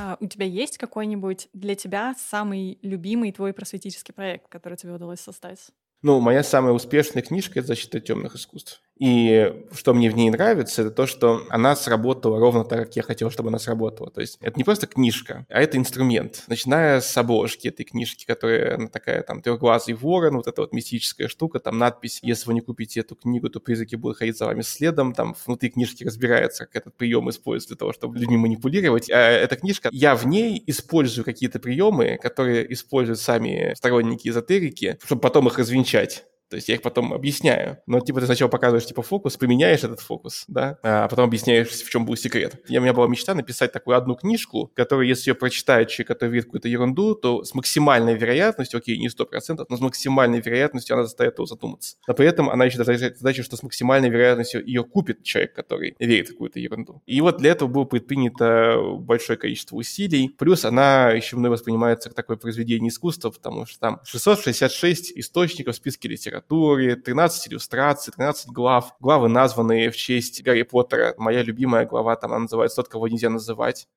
А у тебя есть какой-нибудь для тебя самый любимый твой просветительский проект, который тебе удалось создать? Ну, моя самая успешная книжка – это «Защита темных искусств». И что мне в ней нравится, это то, что она сработала ровно так, как я хотел, чтобы она сработала. То есть это не просто книжка, а это инструмент. Начиная с обложки этой книжки, которая она такая там трехглазый ворон, вот эта вот мистическая штука, там надпись «Если вы не купите эту книгу, то призраки будут ходить за вами следом». Там внутри книжки разбирается, как этот прием используется для того, чтобы людьми манипулировать. А эта книжка, я в ней использую какие-то приемы, которые используют сами сторонники эзотерики, чтобы потом их развенчать. То есть я их потом объясняю. Но типа ты сначала показываешь типа фокус, применяешь этот фокус, да, а потом объясняешь, в чем был секрет. Я, у меня была мечта написать такую одну книжку, которую, если ее прочитает человек, который видит какую-то ерунду, то с максимальной вероятностью, окей, не сто процентов, но с максимальной вероятностью она заставит его задуматься. Но при этом она еще задает задачу, что с максимальной вероятностью ее купит человек, который верит в какую-то ерунду. И вот для этого было предпринято большое количество усилий. Плюс она еще мной воспринимается как такое произведение искусства, потому что там 666 источников в списке литературы литературе, 13 иллюстраций, 13 глав. Главы названы в честь Гарри Поттера. Моя любимая глава, там она называется «Тот, кого нельзя называть»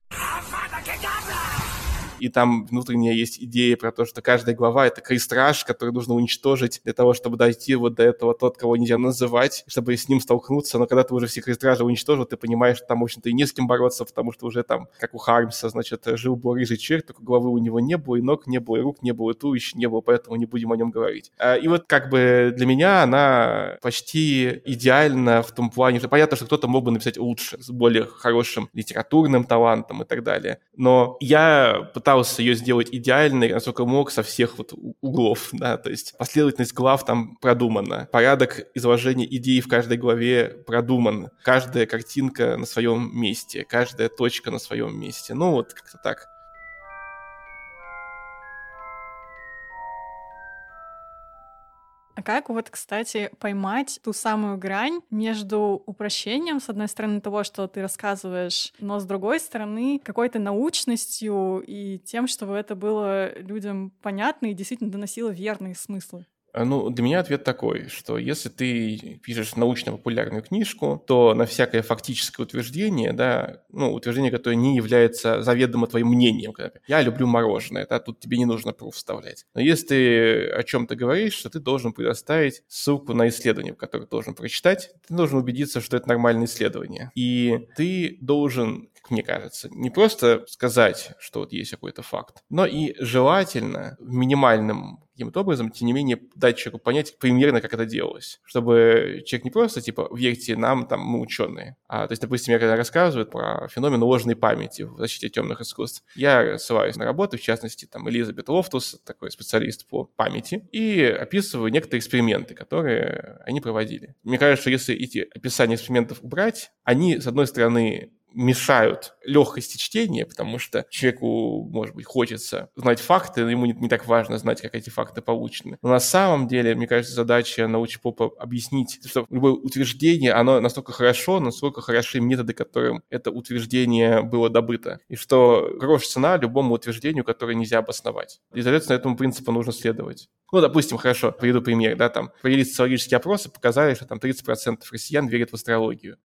и там внутренняя есть идея про то, что каждая глава — это крейстраж, который нужно уничтожить для того, чтобы дойти вот до этого тот, кого нельзя называть, чтобы с ним столкнуться, но когда ты уже все крейстражи уничтожил, ты понимаешь, что там, в общем-то, и не с кем бороться, потому что уже там, как у Хармса, значит, жил был рыжий черт, только головы у него не было, и ног не было, и рук не было, и туловища не было, поэтому не будем о нем говорить. А, и вот как бы для меня она почти идеальна в том плане, что понятно, что кто-то мог бы написать лучше, с более хорошим литературным талантом и так далее. Но я пытался пытался ее сделать идеальной, насколько мог, со всех вот углов, да, то есть последовательность глав там продумана, порядок изложения идей в каждой главе продуман, каждая картинка на своем месте, каждая точка на своем месте, ну вот как-то так. А как вот, кстати, поймать ту самую грань между упрощением, с одной стороны, того, что ты рассказываешь, но с другой стороны, какой-то научностью и тем, чтобы это было людям понятно и действительно доносило верные смыслы? А, ну, для меня ответ такой, что если ты пишешь научно-популярную книжку, то на всякое фактическое утверждение, да, ну, утверждение, которое не является заведомо твоим мнением, когда я люблю мороженое, да, тут тебе не нужно пруф вставлять. Но если ты о чем-то говоришь, то ты должен предоставить ссылку на исследование, которое ты должен прочитать, ты должен убедиться, что это нормальное исследование. И ты должен мне кажется. Не просто сказать, что вот есть какой-то факт, но и желательно в минимальном каким-то образом, тем не менее, дать человеку понять примерно, как это делалось. Чтобы человек не просто, типа, верьте нам, там, мы ученые. А, то есть, допустим, я когда рассказываю про феномен ложной памяти в защите темных искусств, я ссылаюсь на работу, в частности, там, Элизабет Лофтус, такой специалист по памяти, и описываю некоторые эксперименты, которые они проводили. Мне кажется, что если эти описания экспериментов убрать, они, с одной стороны, мешают легкости чтения, потому что человеку, может быть, хочется знать факты, но ему не, не так важно знать, как эти факты получены. Но на самом деле, мне кажется, задача научпопа объяснить, что любое утверждение, оно настолько хорошо, насколько хороши методы, которым это утверждение было добыто. И что хорошая цена любому утверждению, которое нельзя обосновать. И, соответственно, этому принципу нужно следовать. Ну, допустим, хорошо, приведу пример, да, там, провели социологические опросы, показали, что там 30% россиян верят в астрологию.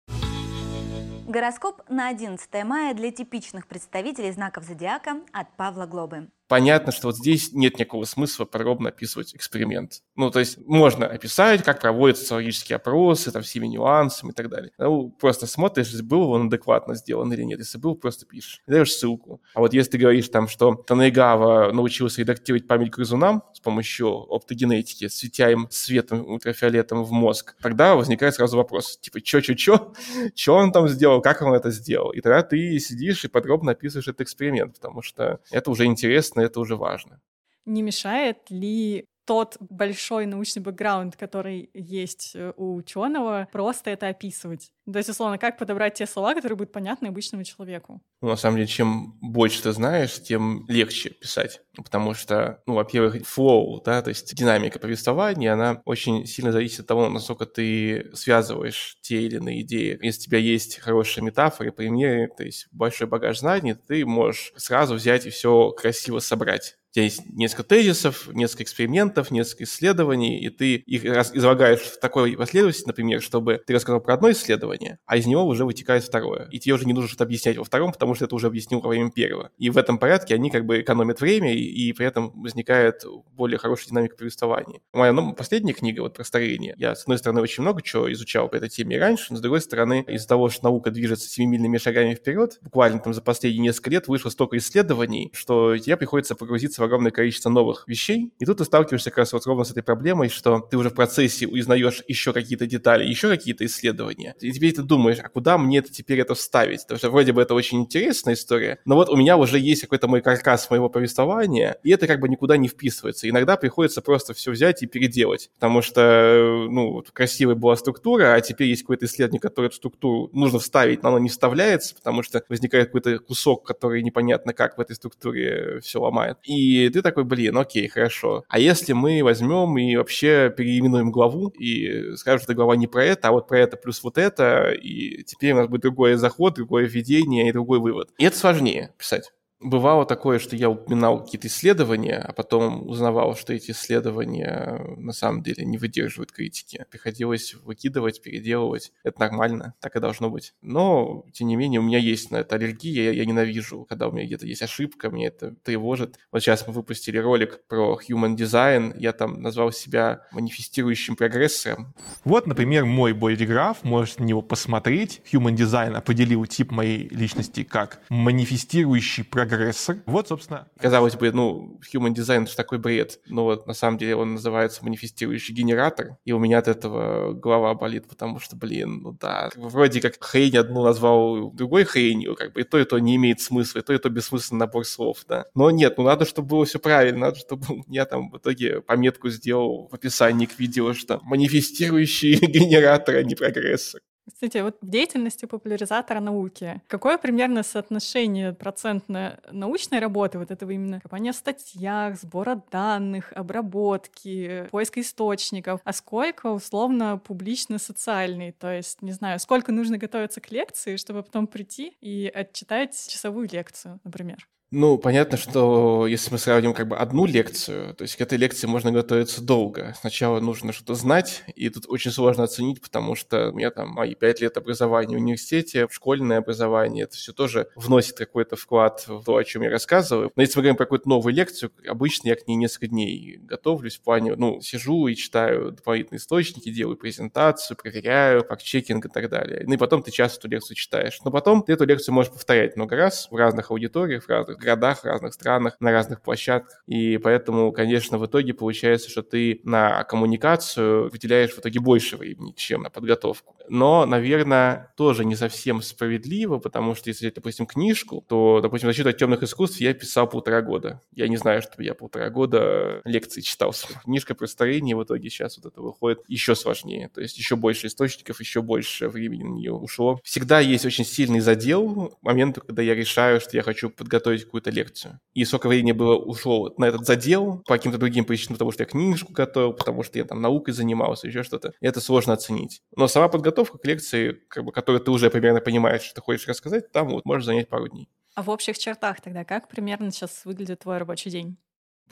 Гороскоп на 11 мая для типичных представителей знаков зодиака от Павла Глобы понятно, что вот здесь нет никакого смысла подробно описывать эксперимент. Ну, то есть можно описать, как проводятся социологические опросы, там, всеми нюансами и так далее. Ну, просто смотришь, был он адекватно сделан или нет. Если был, просто пишешь. даешь ссылку. А вот если ты говоришь там, что Танейгава научился редактировать память грызунам с помощью оптогенетики, светя им светом ультрафиолетом в мозг, тогда возникает сразу вопрос, типа, чё-чё-чё? Чё он там сделал? Как он это сделал? И тогда ты сидишь и подробно описываешь этот эксперимент, потому что это уже интересно это уже важно. Не мешает ли тот большой научный бэкграунд, который есть э, у ученого, просто это описывать. То есть, условно, как подобрать те слова, которые будут понятны обычному человеку? Ну, на самом деле, чем больше ты знаешь, тем легче писать. Потому что, ну, во-первых, флоу, да, то есть динамика повествования, она очень сильно зависит от того, насколько ты связываешь те или иные идеи. Если у тебя есть хорошие метафоры, примеры, то есть большой багаж знаний, ты можешь сразу взять и все красиво собрать У тебя есть несколько тезисов, несколько экспериментов, несколько исследований, и ты их излагаешь в такой последовательности, например, чтобы ты рассказал про одно исследование, а из него уже вытекает второе. И тебе уже не нужно что-то объяснять во втором, потому что это уже объяснил во время первого. И в этом порядке они как бы экономят время, и, и при этом возникает более хорошая динамика повествования. Моя ну, последняя книга вот про старение. Я, с одной стороны, очень много чего изучал по этой теме раньше, но с другой стороны, из-за того, что наука движется семимильными шагами вперед, буквально там за последние несколько лет вышло столько исследований, что тебе приходится погрузиться в огромное количество новых вещей, и тут ты сталкиваешься как раз вот ровно с этой проблемой, что ты уже в процессе узнаешь еще какие-то детали, еще какие-то исследования, и теперь ты думаешь, а куда мне это теперь это вставить? Потому что вроде бы это очень интересная история, но вот у меня уже есть какой-то мой каркас моего повествования, и это как бы никуда не вписывается. Иногда приходится просто все взять и переделать, потому что, ну, красивая была структура, а теперь есть какой-то исследование, который эту структуру нужно вставить, но оно не вставляется, потому что возникает какой-то кусок, который непонятно как в этой структуре все ломает. И ты такой, блин, окей, хорошо. А если мы возьмем и вообще переименуем главу и скажем, что эта глава не про это, а вот про это плюс вот это, и теперь у нас будет другой заход, другое введение и другой вывод. И это сложнее писать. Бывало такое, что я упоминал какие-то исследования, а потом узнавал, что эти исследования на самом деле не выдерживают критики. Приходилось выкидывать, переделывать. Это нормально, так и должно быть. Но, тем не менее, у меня есть на это аллергия, я, я ненавижу, когда у меня где-то есть ошибка, мне это тревожит. Вот сейчас мы выпустили ролик про Human Design, я там назвал себя манифестирующим прогрессором. Вот, например, мой бодиграф, можете на него посмотреть. Human Design определил тип моей личности как манифестирующий прогрессор прогрессор. Вот, собственно. Казалось бы, ну, Human Design — это такой бред. Но вот на самом деле он называется манифестирующий генератор. И у меня от этого голова болит, потому что, блин, ну да, вроде как хрень одну назвал другой хренью, как бы и то, и то не имеет смысла, и то, и то бессмысленный набор слов, да. Но нет, ну надо, чтобы было все правильно, надо, чтобы я там в итоге пометку сделал в описании к видео, что манифестирующий генератор, а не прогрессор. Кстати, вот в деятельности популяризатора науки. Какое примерно соотношение процентной научной работы, вот этого именно? Копания в статьях, сбора данных, обработки, поиска источников, а сколько условно публично-социальный, то есть, не знаю, сколько нужно готовиться к лекции, чтобы потом прийти и отчитать часовую лекцию, например? Ну, понятно, что если мы сравним как бы одну лекцию, то есть к этой лекции можно готовиться долго. Сначала нужно что-то знать, и тут очень сложно оценить, потому что у меня там мои пять лет образования в университете, школьное образование, это все тоже вносит какой-то вклад в то, о чем я рассказываю. Но если мы говорим про какую-то новую лекцию, обычно я к ней несколько дней готовлюсь в плане, ну, сижу и читаю дополнительные источники, делаю презентацию, проверяю, факт-чекинг и так далее. Ну и потом ты часто эту лекцию читаешь. Но потом ты эту лекцию можешь повторять много раз в разных аудиториях, в разных городах, в разных странах, на разных площадках. И поэтому, конечно, в итоге получается, что ты на коммуникацию выделяешь в итоге больше времени, чем на подготовку. Но, наверное, тоже не совсем справедливо, потому что если, допустим, книжку, то, допустим, защиту от темных искусств я писал полтора года. Я не знаю, чтобы я полтора года лекции читал. Книжка про старение в итоге сейчас вот это выходит еще сложнее. То есть еще больше источников, еще больше времени на нее ушло. Всегда есть очень сильный задел, момент, когда я решаю, что я хочу подготовить какую-то лекцию. И сколько времени было ушло на этот задел по каким-то другим причинам, потому что я книжку готовил, потому что я там наукой занимался, еще что-то. Это сложно оценить. Но сама подготовка к лекции, как бы, которую ты уже примерно понимаешь, что ты хочешь рассказать, там вот можешь занять пару дней. А в общих чертах тогда как примерно сейчас выглядит твой рабочий день?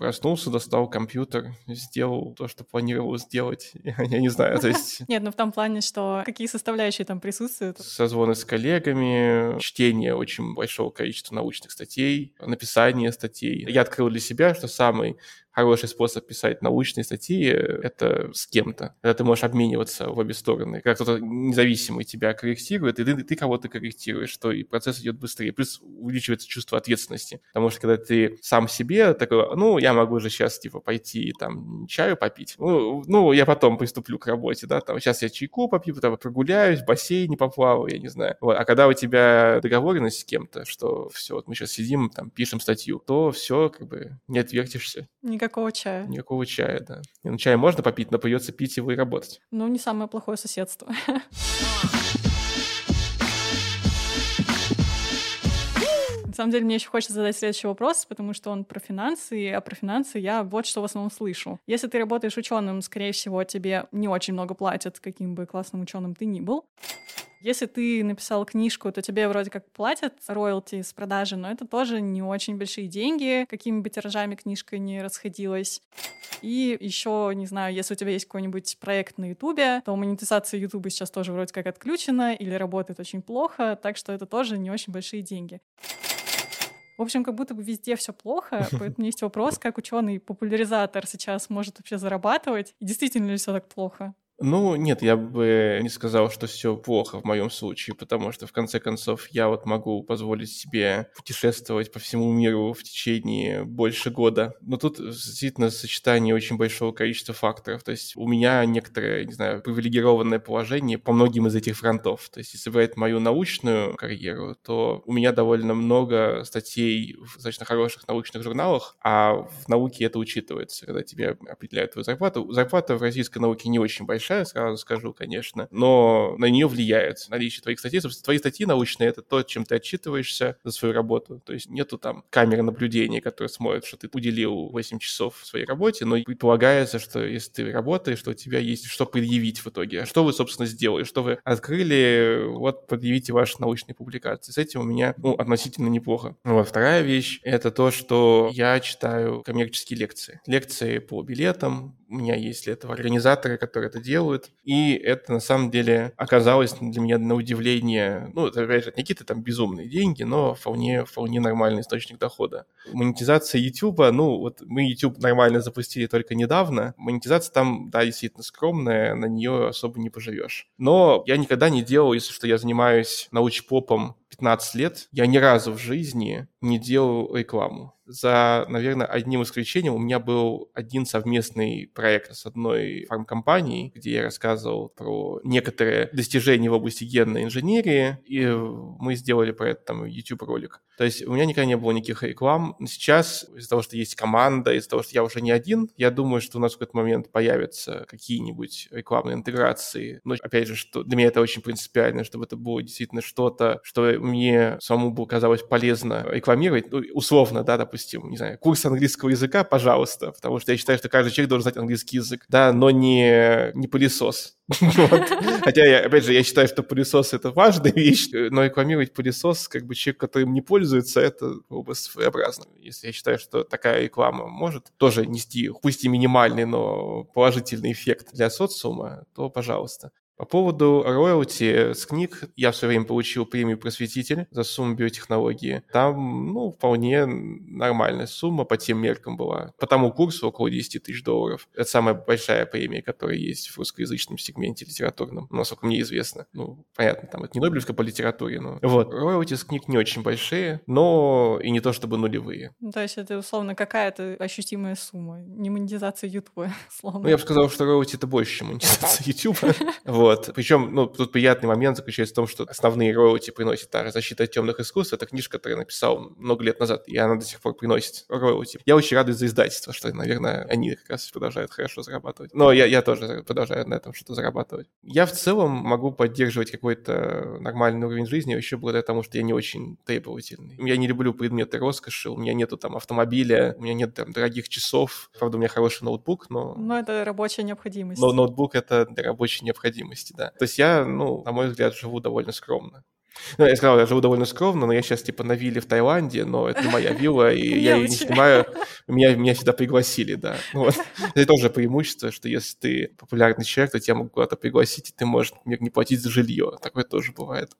Проснулся, достал компьютер, сделал то, что планировал сделать. Я не знаю, то есть... Нет, ну в том плане, что какие составляющие там присутствуют? Созвоны с коллегами, чтение очень большого количества научных статей, написание статей. Я открыл для себя, что самый хороший способ писать научные статьи — это с кем-то. Когда ты можешь обмениваться в обе стороны. Когда кто-то независимый тебя корректирует, и ты, ты кого-то корректируешь, что и процесс идет быстрее. Плюс увеличивается чувство ответственности. Потому что когда ты сам себе такой, ну, я могу же сейчас, типа, пойти там чаю попить. Ну, ну, я потом приступлю к работе, да, там, сейчас я чайку попью, потом прогуляюсь, в бассейне поплаваю, я не знаю. Вот. А когда у тебя договоренность с кем-то, что все, вот мы сейчас сидим, там, пишем статью, то все, как бы, не отвертишься. Никакого чая. Никакого чая, да. Ну, чай можно попить, но придется пить его и работать. Ну, не самое плохое соседство. На самом деле, мне еще хочется задать следующий вопрос, потому что он про финансы, а про финансы я вот что в основном слышу. Если ты работаешь ученым, скорее всего, тебе не очень много платят, каким бы классным ученым ты ни был. Если ты написал книжку, то тебе вроде как платят роялти с продажи, но это тоже не очень большие деньги, какими бы тиражами книжка не расходилась. И еще, не знаю, если у тебя есть какой-нибудь проект на Ютубе, то монетизация Ютуба сейчас тоже вроде как отключена или работает очень плохо, так что это тоже не очень большие деньги. В общем, как будто бы везде все плохо, поэтому есть вопрос, как ученый-популяризатор сейчас может вообще зарабатывать, и действительно ли все так плохо? Ну, нет, я бы не сказал, что все плохо в моем случае, потому что, в конце концов, я вот могу позволить себе путешествовать по всему миру в течение больше года. Но тут действительно сочетание очень большого количества факторов. То есть у меня некоторое, не знаю, привилегированное положение по многим из этих фронтов. То есть если брать мою научную карьеру, то у меня довольно много статей в достаточно хороших научных журналах, а в науке это учитывается, когда тебе определяют твою зарплату. Зарплата в российской науке не очень большая, большая, сразу скажу, конечно, но на нее влияет наличие твоих статей. Собственно, твои статьи научные — это то, чем ты отчитываешься за свою работу. То есть нету там камеры наблюдения, которые смотрят, что ты уделил 8 часов своей работе, но предполагается, что если ты работаешь, что у тебя есть что предъявить в итоге. А что вы, собственно, сделали? Что вы открыли? Вот предъявите ваши научные публикации. С этим у меня, ну, относительно неплохо. Вот. Вторая вещь — это то, что я читаю коммерческие лекции. Лекции по билетам, у меня есть для этого организаторы, которые это делают. И это на самом деле оказалось для меня на удивление, ну, это, же, не какие-то там безумные деньги, но вполне, вполне нормальный источник дохода. Монетизация YouTube, ну, вот мы YouTube нормально запустили только недавно. Монетизация там, да, действительно скромная, на нее особо не поживешь. Но я никогда не делал, если что я занимаюсь научпопом 15 лет, я ни разу в жизни не делал рекламу за, наверное, одним исключением у меня был один совместный проект с одной фармкомпанией, где я рассказывал про некоторые достижения в области генной инженерии, и мы сделали про это там YouTube-ролик. То есть у меня никогда не было никаких реклам. Сейчас из-за того, что есть команда, из-за того, что я уже не один, я думаю, что у нас в какой-то момент появятся какие-нибудь рекламные интеграции. Но, опять же, что для меня это очень принципиально, чтобы это было действительно что-то, что мне самому было казалось полезно рекламировать. Ну, условно, да, допустим, допустим, не знаю, курс английского языка, пожалуйста, потому что я считаю, что каждый человек должен знать английский язык, да, но не, не пылесос. Хотя, я, опять же, я считаю, что пылесос — это важная вещь, но рекламировать пылесос, как бы человек, которым не пользуется, это область своеобразно. Если я считаю, что такая реклама может тоже нести, пусть и минимальный, но положительный эффект для социума, то пожалуйста. По поводу роялти с книг, я все время получил премию «Просветитель» за сумму биотехнологии. Там, ну, вполне нормальная сумма по тем меркам была. По тому курсу около 10 тысяч долларов. Это самая большая премия, которая есть в русскоязычном сегменте литературном, насколько мне известно. Ну, понятно, там это не Нобелевская по литературе, но... Вот, роялти с книг не очень большие, но и не то чтобы нулевые. Ну, то есть это, условно, какая-то ощутимая сумма, не монетизация Ютуба, условно. Ну, я бы сказал, что роялти — это больше, чем монетизация Ютуба. Вот. Вот. Причем, ну, тут приятный момент заключается в том, что основные роялти приносит та защита от темных искусств. Это книжка, которую я написал много лет назад, и она до сих пор приносит роялти. Я очень рад из-за издательства, что, наверное, они как раз продолжают хорошо зарабатывать. Но я, я тоже продолжаю на этом что-то зарабатывать. Я в целом могу поддерживать какой-то нормальный уровень жизни еще благодаря тому, что я не очень требовательный. Я не люблю предметы роскоши, у меня нету там автомобиля, у меня нет там дорогих часов. Правда, у меня хороший ноутбук, но... Но это рабочая необходимость. Но ноутбук — это рабочая необходимость реальности, да. То есть я, ну, на мой взгляд, живу довольно скромно. Ну, я сказал, я живу довольно скромно, но я сейчас типа на вилле в Таиланде, но это не моя вилла, и я ее не снимаю. Меня, меня сюда пригласили, да. Ну вот. Это тоже преимущество, что если ты популярный человек, то тебя могут куда-то пригласить, и ты можешь, например, не платить за жилье. Такое тоже бывает.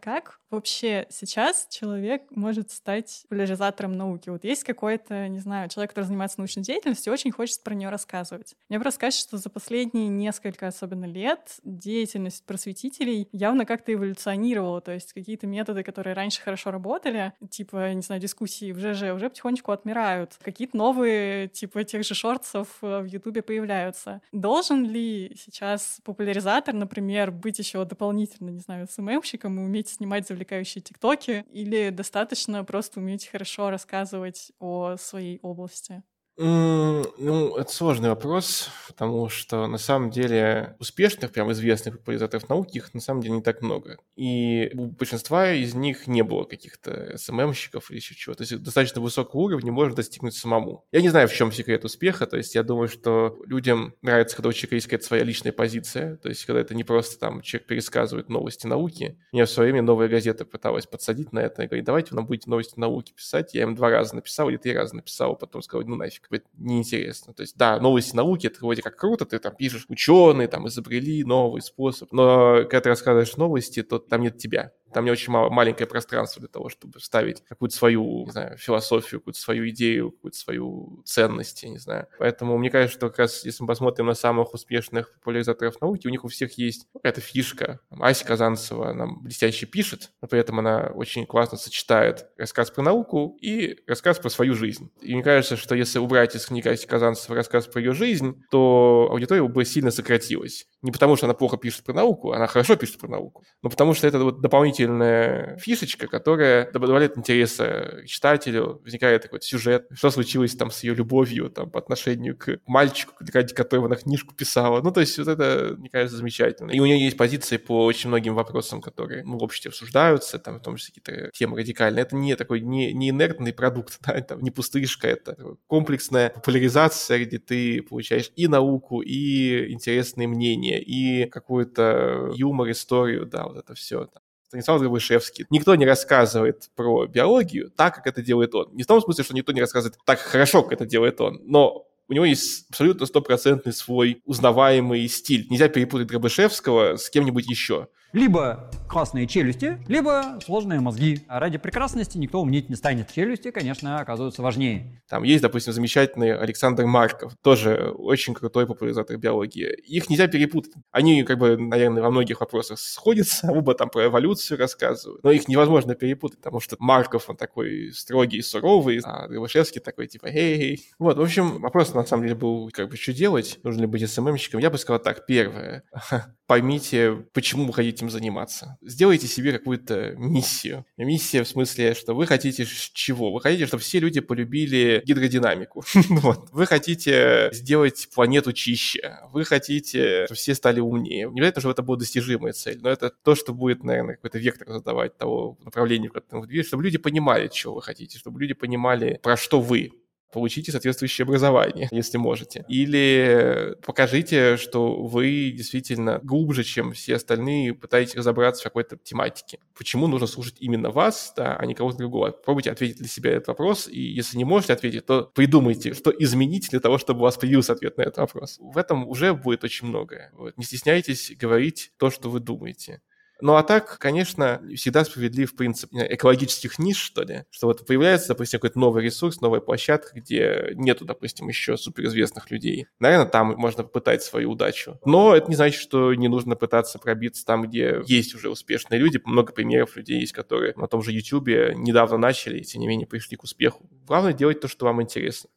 Как вообще сейчас человек может стать популяризатором науки? Вот есть какой-то, не знаю, человек, который занимается научной деятельностью, очень хочет про нее рассказывать. Мне просто кажется, что за последние несколько особенно лет деятельность просветителей явно как-то эволюционировала. То есть какие-то методы, которые раньше хорошо работали, типа, не знаю, дискуссии в ЖЖ, уже потихонечку отмирают. Какие-то новые, типа, тех же шортсов э, в Ютубе появляются. Должен ли сейчас популяризатор, например, быть еще дополнительно, не знаю, СММщиком и уметь уметь снимать завлекающие тиктоки, или достаточно просто уметь хорошо рассказывать о своей области? Ну, это сложный вопрос, потому что на самом деле успешных, прям известных популяризаторов науки их на самом деле не так много. И у большинства из них не было каких-то СММщиков или еще чего. То есть достаточно высокого уровня можно достигнуть самому. Я не знаю, в чем секрет успеха. То есть я думаю, что людям нравится, когда у человека есть какая-то своя личная позиция. То есть когда это не просто там человек пересказывает новости науки. Меня в свое время новая газета пыталась подсадить на это и говорит, давайте вы нам будете новости науки писать. Я им два раза написал или три раза написал, а потом сказал, ну нафиг это неинтересно. То есть, да, новости науки, это вроде как круто, ты там пишешь, ученые там изобрели новый способ, но когда ты рассказываешь новости, то там нет тебя. Там не очень мало, маленькое пространство для того, чтобы вставить какую-то свою, не знаю, философию, какую-то свою идею, какую-то свою ценность, я не знаю. Поэтому мне кажется, что как раз если мы посмотрим на самых успешных популяризаторов науки, у них у всех есть какая-то фишка. Ася Казанцева, она блестяще пишет, но при этом она очень классно сочетает рассказ про науку и рассказ про свою жизнь. И мне кажется, что если убрать из книги Аси Казанцева рассказ про ее жизнь, то аудитория бы сильно сократилась. Не потому, что она плохо пишет про науку, она хорошо пишет про науку, но потому что это вот дополнительно дополнительная фишечка, которая добавляет интереса читателю, возникает такой сюжет, что случилось там с ее любовью там, по отношению к мальчику, ради которого она книжку писала. Ну, то есть вот это, мне кажется, замечательно. И у нее есть позиции по очень многим вопросам, которые ну, в обществе обсуждаются, там, в том числе какие-то темы радикальные. Это не такой не, не инертный продукт, да, это не пустышка, это комплексная популяризация, где ты получаешь и науку, и интересные мнения, и какую-то юмор, историю, да, вот это все. Станислав Грабышевский. Никто не рассказывает про биологию так, как это делает он. Не в том смысле, что никто не рассказывает так хорошо, как это делает он, но у него есть абсолютно стопроцентный свой узнаваемый стиль. Нельзя перепутать Грабышевского с кем-нибудь еще. Либо красные челюсти, либо сложные мозги. А ради прекрасности никто умнеть не станет. Челюсти, конечно, оказываются важнее. Там есть, допустим, замечательный Александр Марков, тоже очень крутой популяризатор биологии. Их нельзя перепутать. Они, как бы, наверное, во многих вопросах сходятся, оба там про эволюцию рассказывают, но их невозможно перепутать, потому что Марков, он такой строгий суровый, а Рябошевский такой, типа, эй. Вот, в общем, вопрос, на самом деле, был, как бы, что делать? Нужно ли быть СММщиком? Я бы сказал так, первое, поймите, почему вы хотите этим заниматься. Сделайте себе какую-то миссию. Миссия в смысле, что вы хотите чего? Вы хотите, чтобы все люди полюбили гидродинамику. Вы хотите сделать планету чище. Вы хотите, чтобы все стали умнее. Не обязательно, что это будет достижимая цель, но это то, что будет, наверное, какой-то вектор задавать того направления, в котором вы двигаетесь, чтобы люди понимали, чего вы хотите, чтобы люди понимали, про что вы получите соответствующее образование, если можете. Или покажите, что вы действительно глубже, чем все остальные, пытаетесь разобраться в какой-то тематике. Почему нужно слушать именно вас, да, а не кого-то другого? Попробуйте ответить для себя этот вопрос, и если не можете ответить, то придумайте, что изменить для того, чтобы у вас появился ответ на этот вопрос. В этом уже будет очень многое. Вот. Не стесняйтесь говорить то, что вы думаете. Ну а так, конечно, всегда справедлив принцип экологических ниш, что ли, что вот появляется, допустим, какой-то новый ресурс, новая площадка, где нету, допустим, еще суперизвестных людей. Наверное, там можно попытать свою удачу. Но это не значит, что не нужно пытаться пробиться там, где есть уже успешные люди. Много примеров людей есть, которые на том же YouTube недавно начали и, тем не менее, пришли к успеху. Главное делать то, что вам интересно.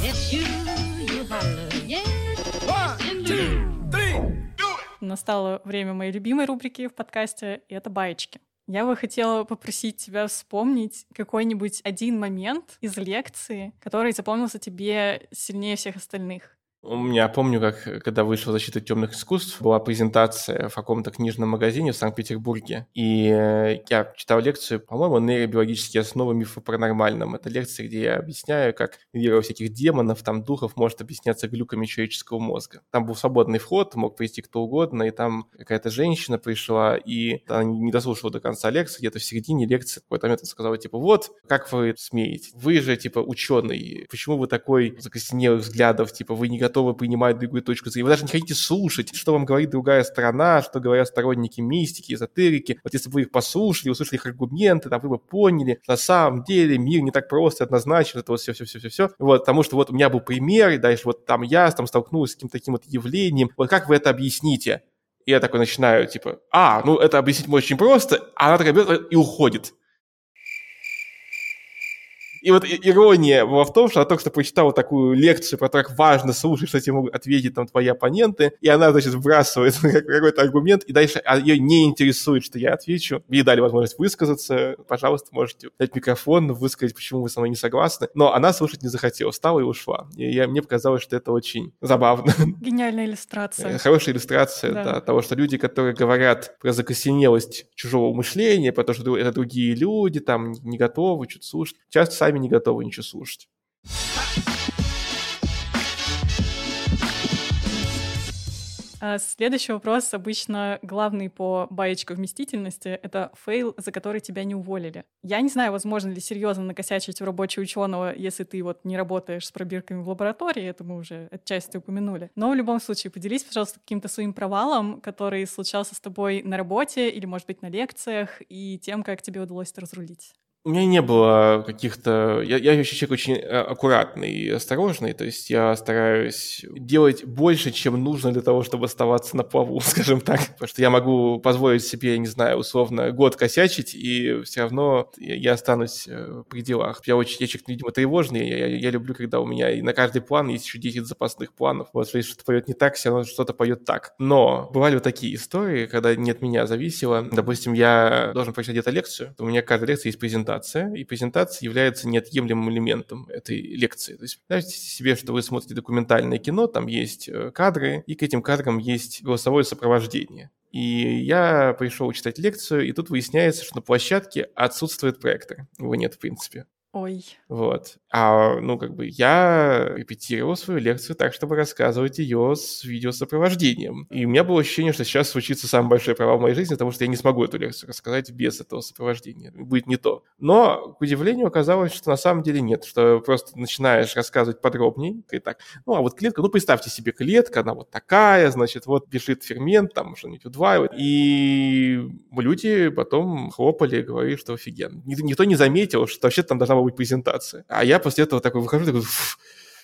You, you настало время моей любимой рубрики в подкасте, и это баечки. Я бы хотела попросить тебя вспомнить какой-нибудь один момент из лекции, который запомнился тебе сильнее всех остальных. Я помню, как когда вышла «Защита темных искусств», была презентация в каком-то книжном магазине в Санкт-Петербурге, и э, я читал лекцию, по-моему, «Нейробиологические основы мифа паранормальном». Это лекция, где я объясняю, как вера всяких демонов, там, духов может объясняться глюками человеческого мозга. Там был свободный вход, мог прийти кто угодно, и там какая-то женщина пришла, и она не дослушала до конца лекции, где-то в середине лекции какой-то момент сказала, типа, вот, как вы смеете? Вы же, типа, ученый, почему вы такой закостенелых взглядов, типа, вы не готовы принимать другую точку зрения. Вы даже не хотите слушать, что вам говорит другая сторона, что говорят сторонники мистики, эзотерики. Вот если бы вы их послушали, услышали их аргументы, там, вы бы поняли, на самом деле мир не так просто, однозначно, это вот все-все-все-все-все. Вот, потому что вот у меня был пример, и дальше вот там я там столкнулся с каким-то таким вот явлением. Вот как вы это объясните? И я такой начинаю, типа, а, ну это объяснить очень просто, а она такая берет и уходит. И вот ирония была в том, что она только что прочитала такую лекцию про то, как важно слушать, что тебе могут ответить там твои оппоненты, и она, значит, вбрасывает какой-то аргумент, и дальше а ее не интересует, что я отвечу. Ей дали возможность высказаться, пожалуйста, можете дать микрофон, высказать, почему вы со мной не согласны. Но она слушать не захотела, встала и ушла. И я, мне показалось, что это очень забавно. Гениальная иллюстрация. Хорошая иллюстрация да. Да, того, что люди, которые говорят про закосенелость чужого мышления, про то, что это другие люди, там, не готовы что-то слушать, часто сами не готовы ничего слушать. А следующий вопрос, обычно главный по баечке вместительности, это фейл, за который тебя не уволили. Я не знаю, возможно ли серьезно накосячить в рабочий ученого, если ты вот не работаешь с пробирками в лаборатории, это мы уже отчасти упомянули. Но в любом случае, поделись, пожалуйста, каким-то своим провалом, который случался с тобой на работе или, может быть, на лекциях, и тем, как тебе удалось это разрулить. У меня не было каких-то... Я, я вообще человек очень э, аккуратный и осторожный, то есть я стараюсь делать больше, чем нужно для того, чтобы оставаться на плаву, скажем так. Потому что я могу позволить себе, я не знаю, условно, год косячить, и все равно я останусь э, при делах. Я очень, я человек, видимо, тревожный, я, я, я люблю, когда у меня и на каждый план есть еще 10 запасных планов. Вот, если что-то пойдет не так, все равно что-то пойдет так. Но бывали вот такие истории, когда не от меня зависело. Допустим, я должен прочитать где-то лекцию, у меня каждая лекция есть презентация, презентация, и презентация является неотъемлемым элементом этой лекции. То есть представьте себе, что вы смотрите документальное кино, там есть э, кадры, и к этим кадрам есть голосовое сопровождение. И я пришел читать лекцию, и тут выясняется, что на площадке отсутствует проектор. Его нет, в принципе. Ой. Вот. А, ну, как бы я репетировал свою лекцию так, чтобы рассказывать ее с видеосопровождением. И у меня было ощущение, что сейчас случится самый большой провал в моей жизни, потому что я не смогу эту лекцию рассказать без этого сопровождения. Будет не то. Но, к удивлению, оказалось, что на самом деле нет, что просто начинаешь рассказывать подробнее, и так, ну, а вот клетка, ну, представьте себе клетка, она вот такая, значит, вот бежит фермент, там что-нибудь удваивает. И люди потом хлопали, говорили, что офигенно. Никто не заметил, что вообще там должна была презентация. А я после этого такой выхожу, такой,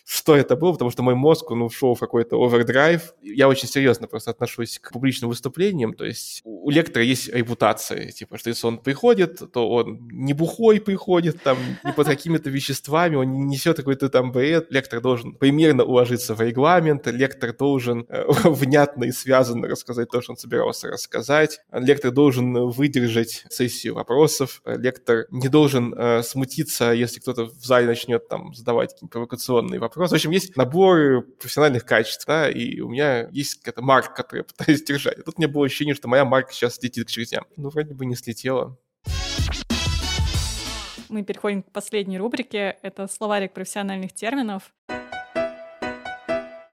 что это было, потому что мой мозг, он ушел в какой-то овердрайв. Я очень серьезно просто отношусь к публичным выступлениям, то есть у лектора есть репутация, типа, что если он приходит, то он не бухой приходит, там, не под какими-то веществами, он не несет какой-то там бред. Лектор должен примерно уложиться в регламент, лектор должен э, внятно и связанно рассказать то, что он собирался рассказать, лектор должен выдержать сессию вопросов, лектор не должен э, смутиться, если кто-то в зале начнет там задавать какие-то провокационные вопросы, вопрос. В общем, есть набор профессиональных качеств, да, и у меня есть какая-то марка, которую я пытаюсь держать. И тут мне было ощущение, что моя марка сейчас летит к чертям. Ну, вроде бы не слетела. Мы переходим к последней рубрике. Это словарик профессиональных терминов.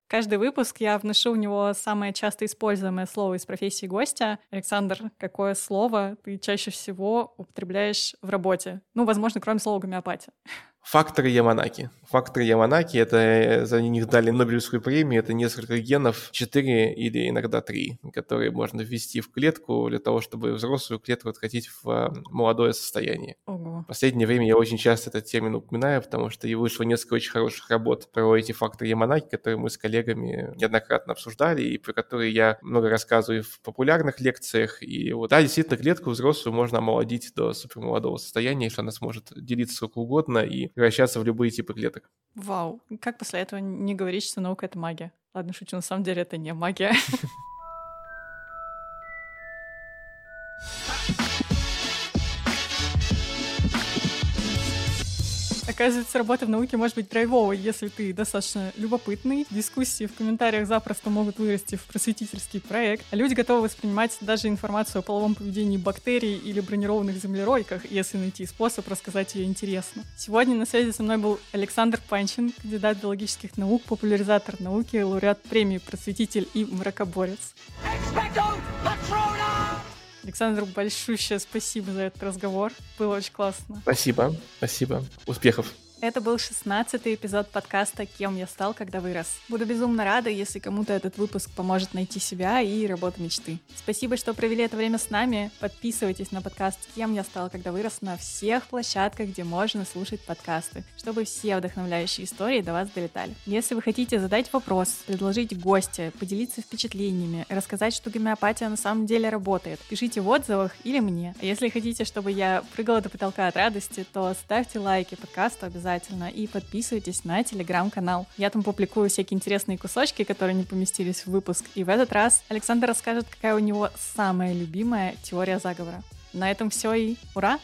Каждый выпуск я вношу в него самое часто используемое слово из профессии гостя. Александр, какое слово ты чаще всего употребляешь в работе? Ну, возможно, кроме слова гомеопатия. Факторы Яманаки. Факторы Яманаки, это э, за них дали Нобелевскую премию, это несколько генов, 4 или иногда 3, которые можно ввести в клетку для того, чтобы взрослую клетку откатить в э, молодое состояние. Ого. В последнее время я очень часто этот термин упоминаю, потому что и вышло несколько очень хороших работ про эти факторы Яманаки, которые мы с коллегами неоднократно обсуждали, и про которые я много рассказываю в популярных лекциях. И вот, да, действительно, клетку взрослую можно омолодить до супермолодого состояния, если она сможет делиться сколько угодно и превращаться в любые типы клеток. Вау. Как после этого не говорить, что наука — это магия? Ладно, шучу, на самом деле это не магия. Оказывается, работа в науке может быть драйвовой, если ты достаточно любопытный. Дискуссии в комментариях запросто могут вырасти в просветительский проект. А люди готовы воспринимать даже информацию о половом поведении бактерий или бронированных землеройках, если найти способ рассказать ее интересно. Сегодня на связи со мной был Александр Панчин, кандидат биологических наук, популяризатор науки, лауреат премии «Просветитель» и «Мракоборец». Александр, большущее спасибо за этот разговор. Было очень классно. Спасибо, спасибо. Успехов. Это был 16-й эпизод подкаста «Кем я стал, когда вырос». Буду безумно рада, если кому-то этот выпуск поможет найти себя и работу мечты. Спасибо, что провели это время с нами. Подписывайтесь на подкаст «Кем я стал, когда вырос» на всех площадках, где можно слушать подкасты, чтобы все вдохновляющие истории до вас долетали. Если вы хотите задать вопрос, предложить гостя, поделиться впечатлениями, рассказать, что гомеопатия на самом деле работает, пишите в отзывах или мне. А если хотите, чтобы я прыгала до потолка от радости, то ставьте лайки подкасту обязательно обязательно. И подписывайтесь на телеграм-канал. Я там публикую всякие интересные кусочки, которые не поместились в выпуск. И в этот раз Александр расскажет, какая у него самая любимая теория заговора. На этом все и ура!